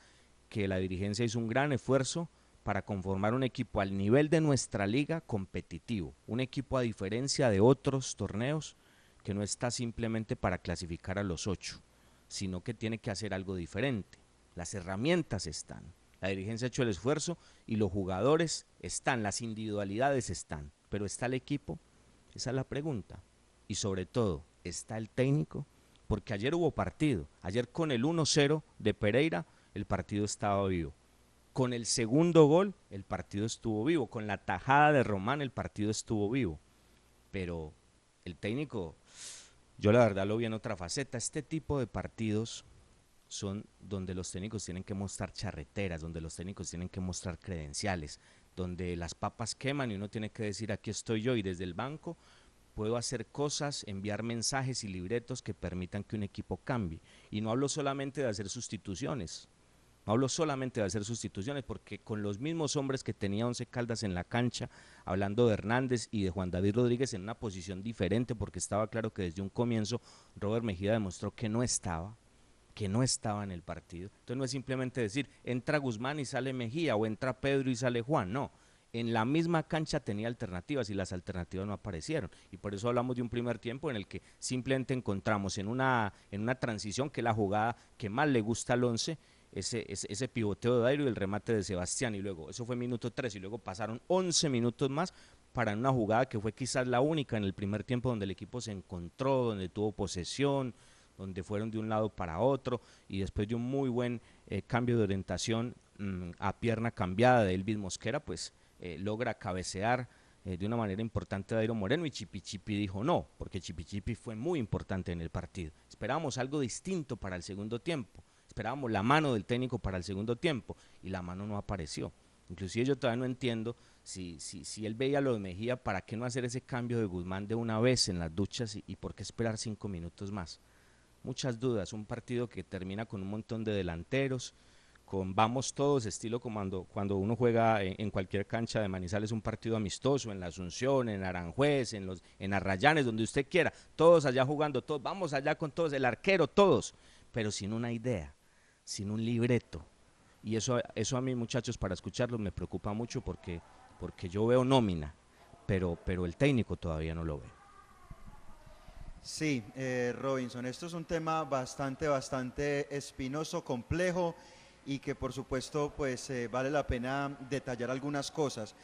que la dirigencia hizo un gran esfuerzo para conformar un equipo al nivel de nuestra liga competitivo, un equipo a diferencia de otros torneos que no está simplemente para clasificar a los ocho, sino que tiene que hacer algo diferente. Las herramientas están, la dirigencia ha hecho el esfuerzo y los jugadores están, las individualidades están, pero ¿está el equipo? Esa es la pregunta. Y sobre todo, ¿está el técnico? Porque ayer hubo partido, ayer con el 1-0 de Pereira el partido estaba vivo con el segundo gol, el partido estuvo vivo. Con la tajada de Román, el partido estuvo vivo. Pero el técnico, yo la verdad lo vi en otra faceta. Este tipo de partidos son donde los técnicos tienen que mostrar charreteras, donde los técnicos tienen que mostrar credenciales, donde las papas queman y uno tiene que decir aquí estoy yo y desde el banco puedo hacer cosas, enviar mensajes y libretos que permitan que un equipo cambie. Y no hablo solamente de hacer sustituciones, no hablo solamente de hacer sustituciones, porque con los mismos hombres que tenía Once Caldas en la cancha, hablando de Hernández y de Juan David Rodríguez en una posición diferente, porque estaba claro que desde un comienzo Robert Mejía demostró que no estaba, que no estaba en el partido. Entonces no es simplemente decir, entra Guzmán y sale Mejía, o entra Pedro y sale Juan, no. En la misma cancha tenía alternativas y las alternativas no aparecieron. Y por eso hablamos de un primer tiempo en el que simplemente encontramos en una, en una transición que es la jugada que más le gusta al once, ese, ese, pivoteo de Dairo y el remate de Sebastián. Y luego, eso fue minuto 3 y luego pasaron 11 minutos más para una jugada que fue quizás la única en el primer tiempo donde el equipo se encontró, donde tuvo posesión, donde fueron de un lado para otro y después de un muy buen eh, cambio de orientación mm, a pierna cambiada de Elvis Mosquera, pues eh, logra cabecear eh, de una manera importante a Dairo Moreno y Chipichipi dijo no, porque Chipichipi fue muy importante en el partido. Esperábamos algo distinto para el segundo tiempo esperábamos la mano del técnico para el segundo tiempo y la mano no apareció. Inclusive yo todavía no entiendo si, si, si él veía lo de Mejía, ¿para qué no hacer ese cambio de Guzmán de una vez en las duchas y, por qué esperar cinco minutos más? Muchas dudas, un partido que termina con un montón de delanteros, con vamos todos, estilo como cuando, uno juega en, cualquier cancha de Manizales un partido amistoso, en la Asunción, en Aranjuez, en, los, en Arrayanes, donde usted quiera, todos allá jugando, todos, vamos allá con todos, el arquero, todos, pero sin una idea sin un libreto. Y eso, eso a mí, muchachos, para escucharlo me preocupa mucho porque, porque yo veo nómina, pero, pero el técnico todavía no lo ve. Sí, eh, Robinson, esto es un tema bastante, bastante espinoso, complejo y que por supuesto pues eh, vale la pena detallar algunas cosas.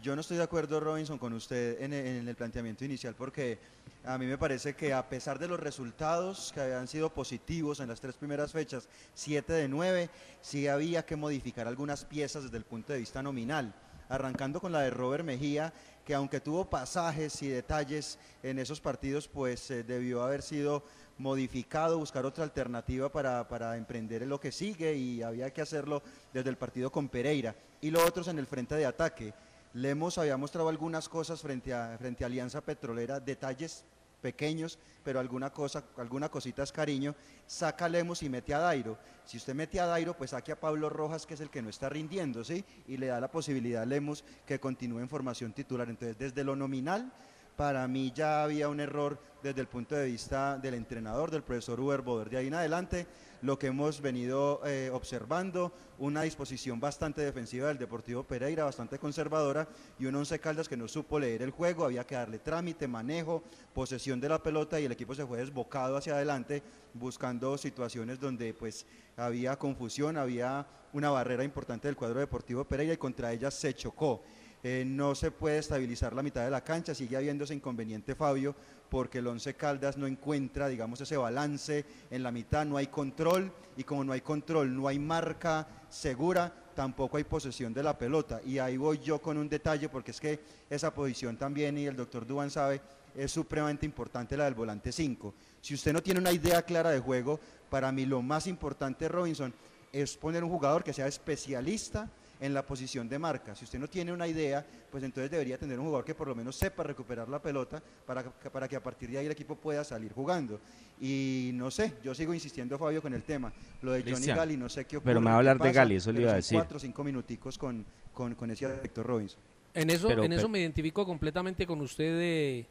Yo no estoy de acuerdo, Robinson, con usted en, el planteamiento inicial porque a mí me parece que a pesar de los resultados que habían sido positivos en las tres primeras fechas, 7 de 9, sí había que modificar algunas piezas desde el punto de vista nominal. Arrancando con la de Robert Mejía, que aunque tuvo pasajes y detalles en esos partidos, pues eh, debió haber sido modificado, buscar otra alternativa para, para emprender lo que sigue y había que hacerlo desde el partido con Pereira. Y lo otro es en el frente de ataque Lemos había mostrado algunas cosas frente a, frente a Alianza Petrolera, detalles pequeños, pero alguna cosa, alguna cosita es cariño, saca Lemos y mete a Dairo. Si usted mete a Dairo, pues saque a Pablo Rojas, que es el que no está rindiendo, ¿sí? Y le da la posibilidad a Lemos que continúe en formación titular. Entonces, desde lo nominal, para mí ya había un error desde el punto de vista del entrenador, del profesor Uber Boder. De ahí en adelante, lo que hemos venido eh, observando, una disposición bastante defensiva del Deportivo Pereira, bastante conservadora, y un Once Caldas que no supo leer el juego, había que darle trámite, manejo, posesión de la pelota y el equipo se fue desbocado hacia adelante buscando situaciones donde pues había confusión, había una barrera importante del cuadro Deportivo Pereira y contra ella se chocó. Eh, no se puede estabilizar la mitad de la cancha, sigue habiendo ese inconveniente Fabio porque el Once Caldas no encuentra, digamos, ese balance en la mitad, no hay control y como no hay control, no hay marca segura, tampoco hay posesión de la pelota. Y ahí voy yo con un detalle porque es que esa posición también, y el doctor Duban sabe, es supremamente importante la del volante 5. Si usted no tiene una idea clara de juego, para mí lo más importante, Robinson, es poner un jugador que sea especialista en la posición de marca. Si usted no tiene una idea, pues entonces debería tener un jugador que por lo menos sepa recuperar la pelota para, que- para que a partir de ahí el equipo pueda salir jugando. Y no sé, yo sigo insistiendo, Fabio, con el tema. Lo de Johnny Gali, no sé qué ocurre. pero me va a hablar de Gali, eso le iba a decir. cuatro o cinco minuticos con, con, con ese aspecto Robinson. En eso, Pero- en eso pero- me identifico completamente con usted, eh,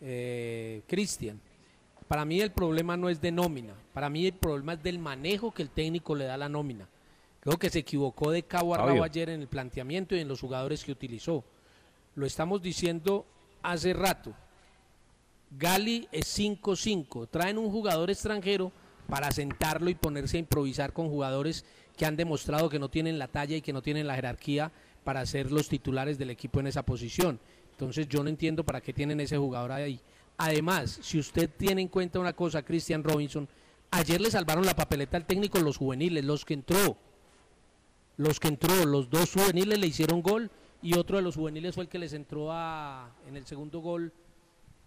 eh, Cristian. Para mí el problema no es de nómina, para mí el problema es del manejo que el técnico le da a la nómina. Creo que se equivocó de cabo a Fabio. rabo ayer en el planteamiento y en los jugadores que utilizó. Lo estamos diciendo hace rato. Gali es 5-5. Traen un jugador extranjero para sentarlo y ponerse a improvisar con jugadores que han demostrado que no tienen la talla y que no tienen la jerarquía para ser los titulares del equipo en esa posición. Entonces yo no entiendo para qué tienen ese jugador ahí. Además, si usted tiene en cuenta una cosa, Christian Robinson, ayer le salvaron la papeleta al técnico los juveniles, los que entró. Los que entró, los dos juveniles le hicieron gol y otro de los juveniles fue el que les entró a, en el segundo gol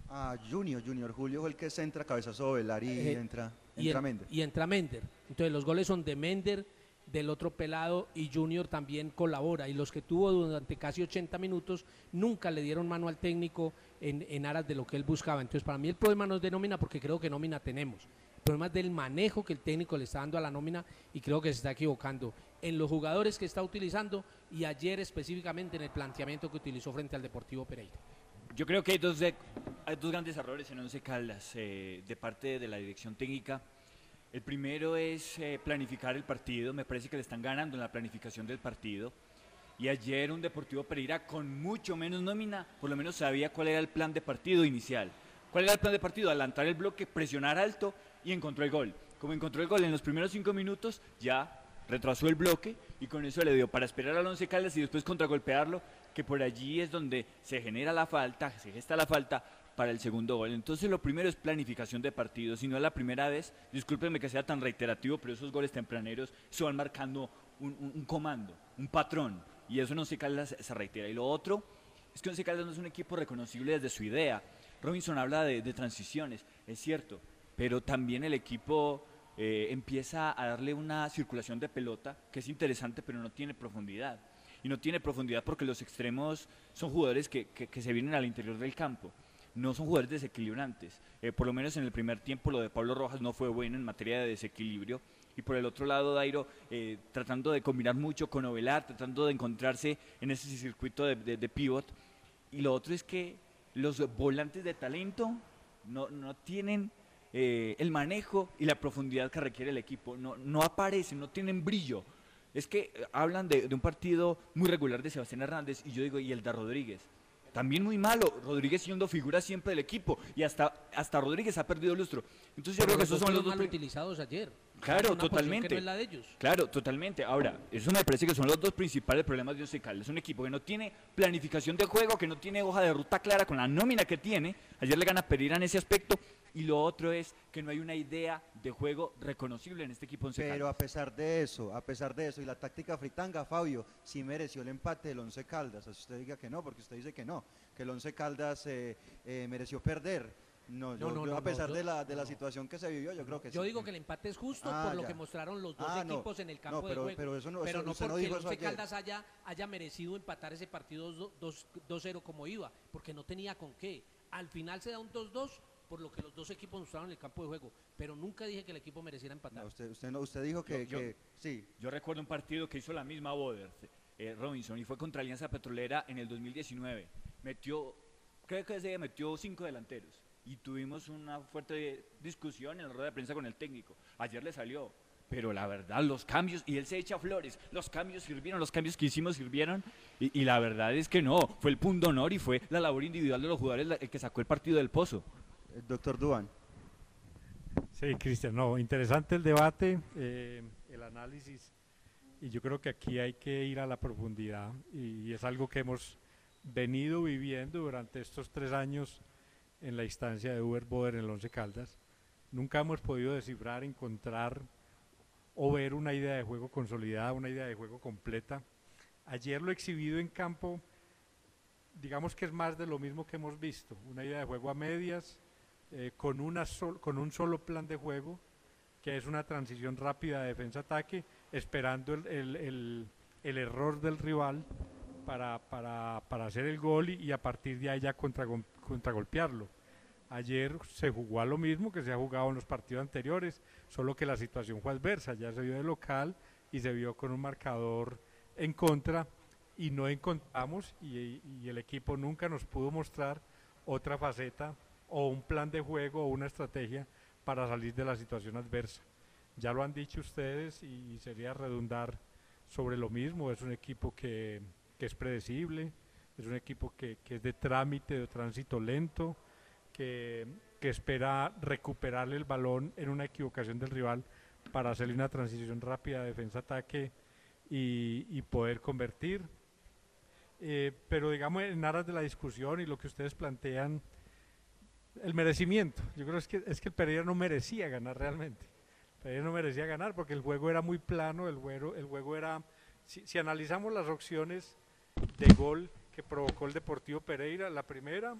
Ah, Junior, Junior Julio fue el que se entra, cabezazo Velar y Eh, entra, y, entra en- Mender. y entra Mender. Entonces los goles son de Mender, del otro pelado y Junior también colabora. Y los que tuvo durante casi 80 minutos nunca le dieron mano al técnico en, en aras de lo que él buscaba. Entonces para mí el problema no es de nómina porque creo que nómina tenemos. El problema es del manejo que el técnico le está dando a la nómina y creo que se está equivocando en los jugadores que está utilizando y ayer específicamente en el planteamiento que utilizó frente al Deportivo Pereira. Yo creo que hay dos, de- hay dos grandes errores en Once Caldas eh, de parte de la dirección técnica. El primero es eh, planificar el partido. Me parece que le están ganando en la planificación del partido. Y ayer un Deportivo Pereira con mucho menos nómina, por lo menos sabía cuál era el plan de partido inicial. ¿Cuál era el plan de partido? Adelantar el bloque, presionar alto y encontró el gol. Como encontró el gol en los primeros cinco minutos, ya retrasó el bloque y con eso le dio para esperar al Once Caldas y después contragolpearlo, que por allí es donde se genera la falta, se gesta la falta para el segundo gol. Entonces lo primero es planificación de partido. Si no es la primera vez, discúlpenme que sea tan reiterativo, pero esos goles tempraneros se van marcando un, comando, un patrón. Y eso en Once Caldas se reitera. Y lo otro es que Once Caldas no es un equipo reconocible desde su idea. Robinson habla de transiciones, es cierto, pero también el equipo eh, empieza a darle una circulación de pelota que es interesante, pero no tiene profundidad. Y no tiene profundidad porque los extremos son jugadores que, que- que se vienen al interior del campo. No son jugadores desequilibrantes. Eh, por lo menos en el primer tiempo lo de Pablo Rojas no fue bueno en materia de desequilibrio. Y por el otro lado, Dairo, eh, tratando de combinar mucho con Ovelar, tratando de encontrarse en ese circuito de, de- de pivot. Y lo otro es que los volantes de talento no, no tienen eh, el manejo y la profundidad que requiere el equipo. No, no aparecen, no tienen brillo. Es que eh, hablan de, de un partido muy regular de Sebastián Hernández y yo digo, ¿y el de Rodríguez? También muy malo. Rodríguez siendo figura siempre del equipo y hasta, hasta Rodríguez ha perdido lustro. Entonces yo creo que esos son los dos mal utilizados ayer. Claro, Una totalmente. Que no es la de ellos. Claro, totalmente. Ahora, eso me parece que son los dos principales problemas de Once Caldas. Es un equipo que no tiene planificación de juego, que no tiene hoja de ruta clara con la nómina que tiene. Ayer le gana Pereira en ese aspecto. Y lo otro es que no hay una idea de juego reconocible en este equipo Once Pero Caldas. a pesar de eso, a pesar de eso, y la táctica fritanga, Fabio, sí mereció el empate del Once Caldas. Así usted diga que no, porque usted dice que no, que el Once Caldas eh, eh, mereció perder. No, yo, No, no, yo no, a pesar no, de la, de la situación que se vivió, yo creo que Yo sí. digo que el empate es justo Ah, por lo ya. que mostraron los dos Ah, no. equipos en el campo No, pero- de juego. pero eso no- eso- no usted no porque dijo el eso Once. Caldas haya, haya merecido empatar ese partido 2 2 2-0 como iba, porque no tenía con qué. Al final se da un 2-2 por lo que los dos equipos mostraron en el campo de juego, pero nunca dije que el equipo mereciera empatar. usted, usted, no, usted dijo que, Yo- sí. Yo recuerdo un partido que hizo la misma Boder, eh, Robinson, y fue contra Alianza Petrolera en el 2019. Metió, creo que ese día metió cinco delanteros. Y tuvimos una fuerte discusión en la rueda de prensa con el técnico. Ayer le salió. Pero la verdad, los cambios, y él se echa flores, los cambios sirvieron, los cambios que hicimos sirvieron, y, y la verdad es que no, fue el punto honor y fue la labor individual de los jugadores la- el que sacó el partido del pozo. El doctor Duan. Sí, Cristian, no, interesante el debate, eh, el análisis, y yo creo que aquí hay que ir a la profundidad, y, es algo que hemos venido viviendo durante estos tres años en la instancia de Uber Boder en el Once Caldas. Nunca hemos podido descifrar, encontrar o ver una idea de juego consolidada, una idea de juego completa. Ayer lo exhibido en campo, digamos que es más de lo mismo que hemos visto, una idea de juego a medias, eh, con, una sol- con un solo plan de juego, que es una transición rápida de defensa-ataque, esperando el, el- el- error del rival para, para, para hacer el gol y, a partir de ahí ya contra, contragolpearlo. Ayer se jugó a lo mismo que se ha jugado en los partidos anteriores, solo que la situación fue adversa, ya se vio de local y se vio con un marcador en contra y no encontramos y el equipo nunca nos pudo mostrar otra faceta o un plan de juego o una estrategia para salir de la situación adversa. Ya lo han dicho ustedes y sería redundar sobre lo mismo, es un equipo que, que es predecible, es un equipo que, que es de trámite, de tránsito lento, que, que espera recuperarle el balón en una equivocación del rival para hacerle una transición rápida defensa-ataque y, y, poder convertir. Eh, pero digamos, en aras de la discusión y lo que ustedes plantean, el merecimiento. Yo creo es que, es que el Pereira no merecía ganar realmente. Pereira no merecía ganar porque el juego era muy plano, el juego, el juego era... Si, analizamos las opciones de gol que provocó el Deportivo Pereira, la primera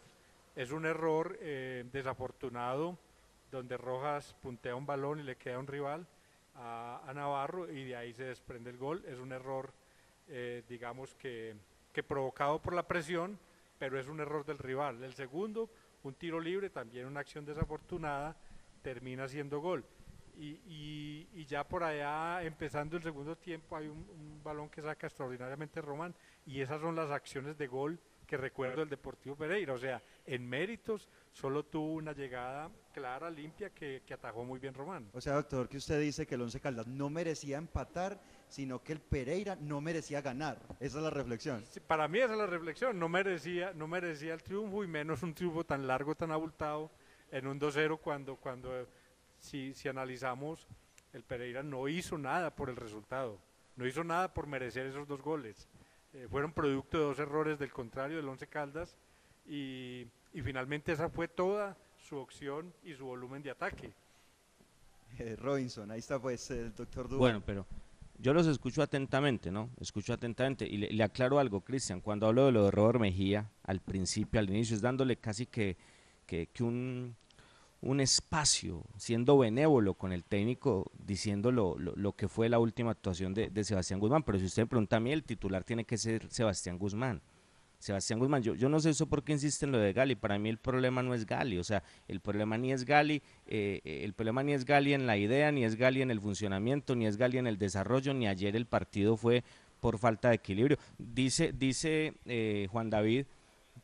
es un error eh, desafortunado donde Rojas puntea un balón y le queda un rival a, a, Navarro y de ahí se desprende el gol. Es un error, eh, digamos que, que, provocado por la presión, pero es un error del rival. El segundo, un tiro libre, también una acción desafortunada, termina siendo gol. Y, y, ya por allá, empezando el segundo tiempo, hay un balón que saca extraordinariamente Román y esas son las acciones de gol que recuerdo el Deportivo Pereira. O sea, en méritos solo tuvo una llegada clara, limpia, que, que, atajó muy bien Román. O sea, doctor, que usted dice que el Once Caldas no merecía empatar, sino que el Pereira no merecía ganar. Esa es la reflexión. Sí, para mí esa es la reflexión. No merecía, no merecía el triunfo y menos un triunfo tan largo, tan abultado en un 2-0 cuando, cuando si, si analizamos, el Pereira no hizo nada por el resultado. No hizo nada por merecer esos dos goles eh, fueron producto de dos errores del contrario del Once Caldas y, y, finalmente esa fue toda su opción y su volumen de ataque. Eh, Robinson, ahí está pues el doctor Duval. Bueno, pero yo los escucho atentamente, ¿no? Escucho atentamente y le, le aclaro algo, Cristian, cuando hablo de lo de Robert Mejía, al principio, al inicio, es dándole casi que, que, que un un espacio, siendo benévolo con el técnico, diciendo lo, que fue la última actuación de, de, Sebastián Guzmán. Pero si usted me pregunta a mí, el titular tiene que ser Sebastián Guzmán. Sebastián Guzmán, yo, yo no sé eso por qué insiste en lo de Gali, para mí el problema no es Gali, o sea, el problema ni es Gali, eh, el problema ni es Gali en la idea, ni es Gali en el funcionamiento, ni es Gali en el desarrollo, ni ayer el partido fue por falta de equilibrio. Dice, dice eh, Juan David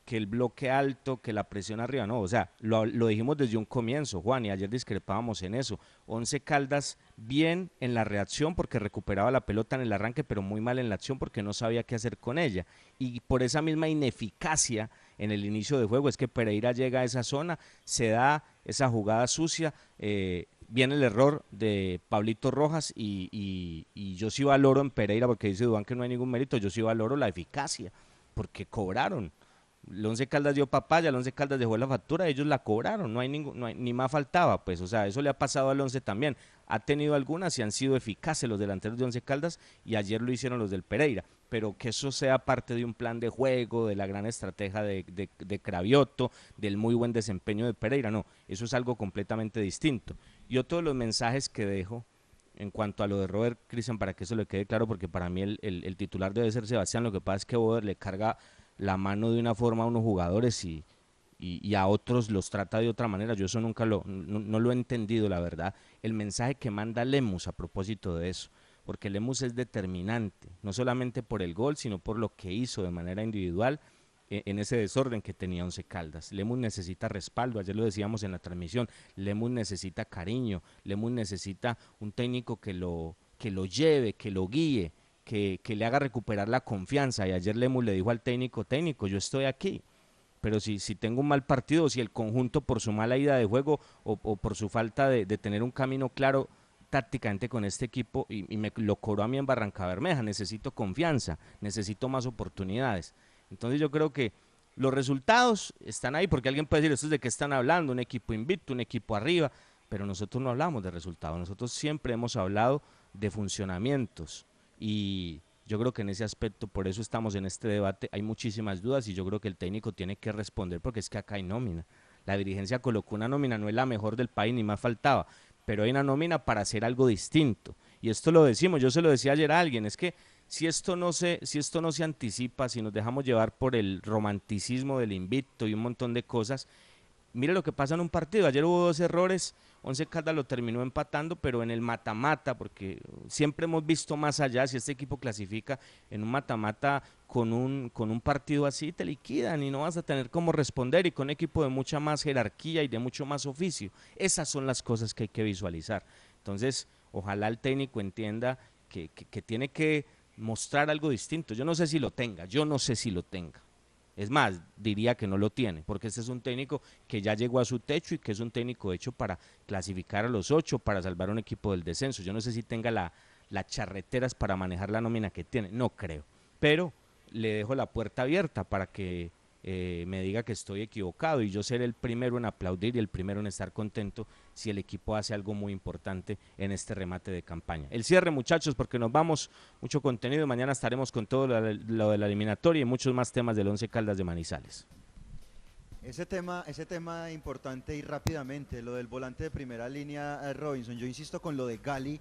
que el bloque alto, que la presión arriba, no, o sea, lo, dijimos desde un comienzo, Juan, y ayer discrepábamos en eso. Once Caldas bien en la reacción porque recuperaba la pelota en el arranque, pero muy mal en la acción porque no sabía qué hacer con ella. Y por esa misma ineficacia en el inicio de juego es que Pereira llega a esa zona, se da esa jugada sucia, eh, viene el error de Pablito Rojas y, y, y yo sí valoro en Pereira porque dice Duan que no hay ningún mérito, yo sí valoro la eficacia porque cobraron el Once Caldas dio papaya, el Once Caldas dejó la factura, ellos la cobraron, no hay, ningún, no hay ni más faltaba, pues, o sea, eso le ha pasado al Once también. Ha tenido algunas y han sido eficaces los delanteros de Once Caldas y ayer lo hicieron los del Pereira, pero que eso sea parte de un plan de juego, de la gran estrategia de, de, de Cravioto, del muy buen desempeño de Pereira, no, eso es algo completamente distinto. Y otro de los mensajes que dejo en cuanto a lo de Robert Christian, para que eso le quede claro, porque para mí el, el, el titular debe ser Sebastián, lo que pasa es que Boder le carga la mano de una forma a unos jugadores y, y, a otros los trata de otra manera. Yo eso nunca lo, no, no, lo he entendido, la verdad. El mensaje que manda Lemus a propósito de eso, porque Lemus es determinante, no solamente por el gol, sino por lo que hizo de manera individual en ese desorden que tenía Once Caldas. Lemus necesita respaldo, ayer lo decíamos en la transmisión, Lemus necesita cariño, Lemus necesita un técnico que lo, que lo lleve, que lo guíe, que, le haga recuperar la confianza. Y ayer Lemus le dijo al técnico, técnico, yo estoy aquí. Pero si, si tengo un mal partido, si el conjunto por su mala ida de juego o, por su falta de, tener un camino claro tácticamente con este equipo y, y, me lo cobró a mí en Barranca Bermeja, necesito confianza, necesito más oportunidades. Entonces yo creo que los resultados están ahí, porque alguien puede decir, ¿esto es de qué están hablando? Un equipo invicto, un equipo arriba, pero nosotros no hablamos de resultados, nosotros siempre hemos hablado de funcionamientos, y yo creo que en ese aspecto, por eso estamos en este debate, hay muchísimas dudas y yo creo que el técnico tiene que responder porque es que acá hay nómina. La dirigencia colocó una nómina, no es la mejor del país, ni más faltaba, pero hay una nómina para hacer algo distinto. Y esto lo decimos, yo se lo decía ayer a alguien, es que si esto no se, si esto no se anticipa, si nos dejamos llevar por el romanticismo del invicto y un montón de cosas, mire lo que pasa en un partido. Ayer hubo dos errores, Once Caldas lo terminó empatando, pero en el mata-mata, porque siempre hemos visto más allá, si este equipo clasifica en un mata-mata con un, con un partido así, te liquidan y no vas a tener cómo responder y con un equipo de mucha más jerarquía y de mucho más oficio. Esas son las cosas que hay que visualizar. Entonces, ojalá el técnico entienda que, que, que tiene que mostrar algo distinto. Yo no sé si lo tenga, yo no sé si lo tenga. Es más, diría que no lo tiene, porque este es un técnico que ya llegó a su techo y que es un técnico hecho para clasificar a los ocho, para salvar un equipo del descenso. Yo no sé si tenga la, las charreteras para manejar la nómina que tiene, no creo. Pero le dejo la puerta abierta para que eh, me diga que estoy equivocado y yo seré el primero en aplaudir y el primero en estar contento si el equipo hace algo muy importante en este remate de campaña. El cierre, muchachos, porque nos vamos, mucho contenido. Mañana estaremos con todo lo, de la eliminatoria y muchos más temas del Once Caldas de Manizales. Ese tema, ese tema importante y rápidamente, lo del volante de primera línea eh, Robinson, yo insisto con lo de Gali,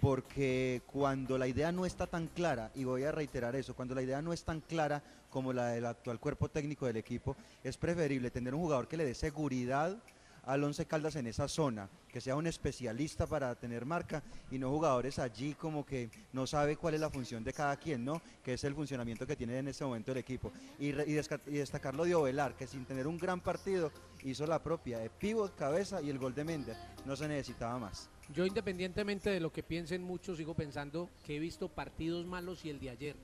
porque cuando la idea no está tan clara, y voy a reiterar eso, cuando la idea no es tan clara como la del actual cuerpo técnico del equipo, es preferible tener un jugador que le dé seguridad al Once Caldas en esa zona, que sea un especialista para tener marca y no jugadores allí como que no sabe cuál es la función de cada quien, ¿no? Que es el funcionamiento que tiene en este momento el equipo. Y, re- y, desca- y destacar lo de Ovelar, que sin tener un gran partido hizo la propia de pivot, cabeza y el gol de Méndez. No se necesitaba más. Yo independientemente de lo que piensen muchos, sigo pensando que he visto partidos malos y el de ayer.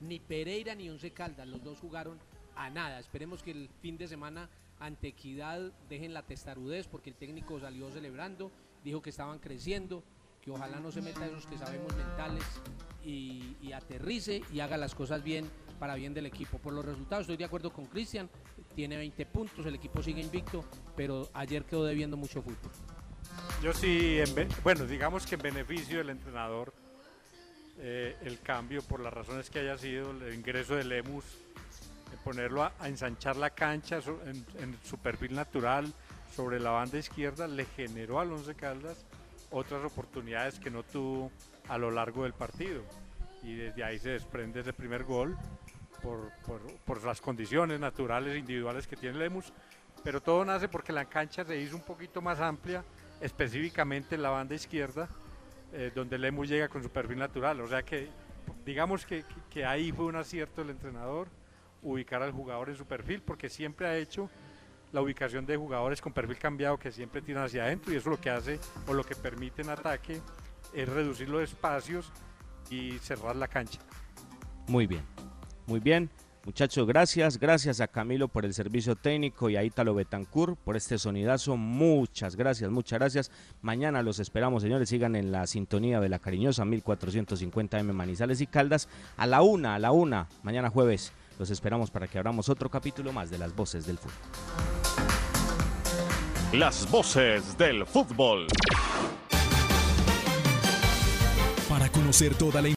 Ni Pereira ni Once Caldas, los dos jugaron a nada. Esperemos que el fin de semana ante Equidad dejen la testarudez porque el técnico salió celebrando, dijo que estaban creciendo, que ojalá no se meta esos que sabemos mentales y, aterrice y haga las cosas bien para bien del equipo. Por los resultados estoy de acuerdo con Cristian, tiene 20 puntos, el equipo sigue invicto, pero ayer quedó debiendo mucho fútbol. Yo sí, bueno, digamos que en beneficio del entrenador, eh, el cambio, por las razones que haya sido, el ingreso de Lemus, ponerlo a, a ensanchar la cancha en, en su perfil natural sobre la banda izquierda, le generó al Once Caldas otras oportunidades que no tuvo a lo largo del partido. Y desde ahí se desprende ese primer gol por, por- por las condiciones naturales, individuales que tiene Lemus. Pero todo nace porque la cancha se hizo un poquito más amplia, específicamente en la banda izquierda, eh, donde Lemus llega con su perfil natural. O sea que digamos que, que- ahí fue un acierto del entrenador ubicar al jugador en su perfil, porque siempre ha hecho la ubicación de jugadores con perfil cambiado que siempre tiran hacia adentro y eso lo que hace o lo que permite en ataque es reducir los espacios y cerrar la cancha. Muy bien, muy bien. Muchachos, gracias. Gracias a Camilo por el servicio técnico y a Ítalo Betancourt por este sonidazo. Muchas gracias, muchas gracias. Mañana los esperamos, señores. Sigan en la sintonía de la cariñosa 1450 M Manizales y Caldas a la una, a la una. Mañana jueves los esperamos para que abramos otro capítulo más de las voces del fútbol. Las voces del fútbol. Para conocer toda la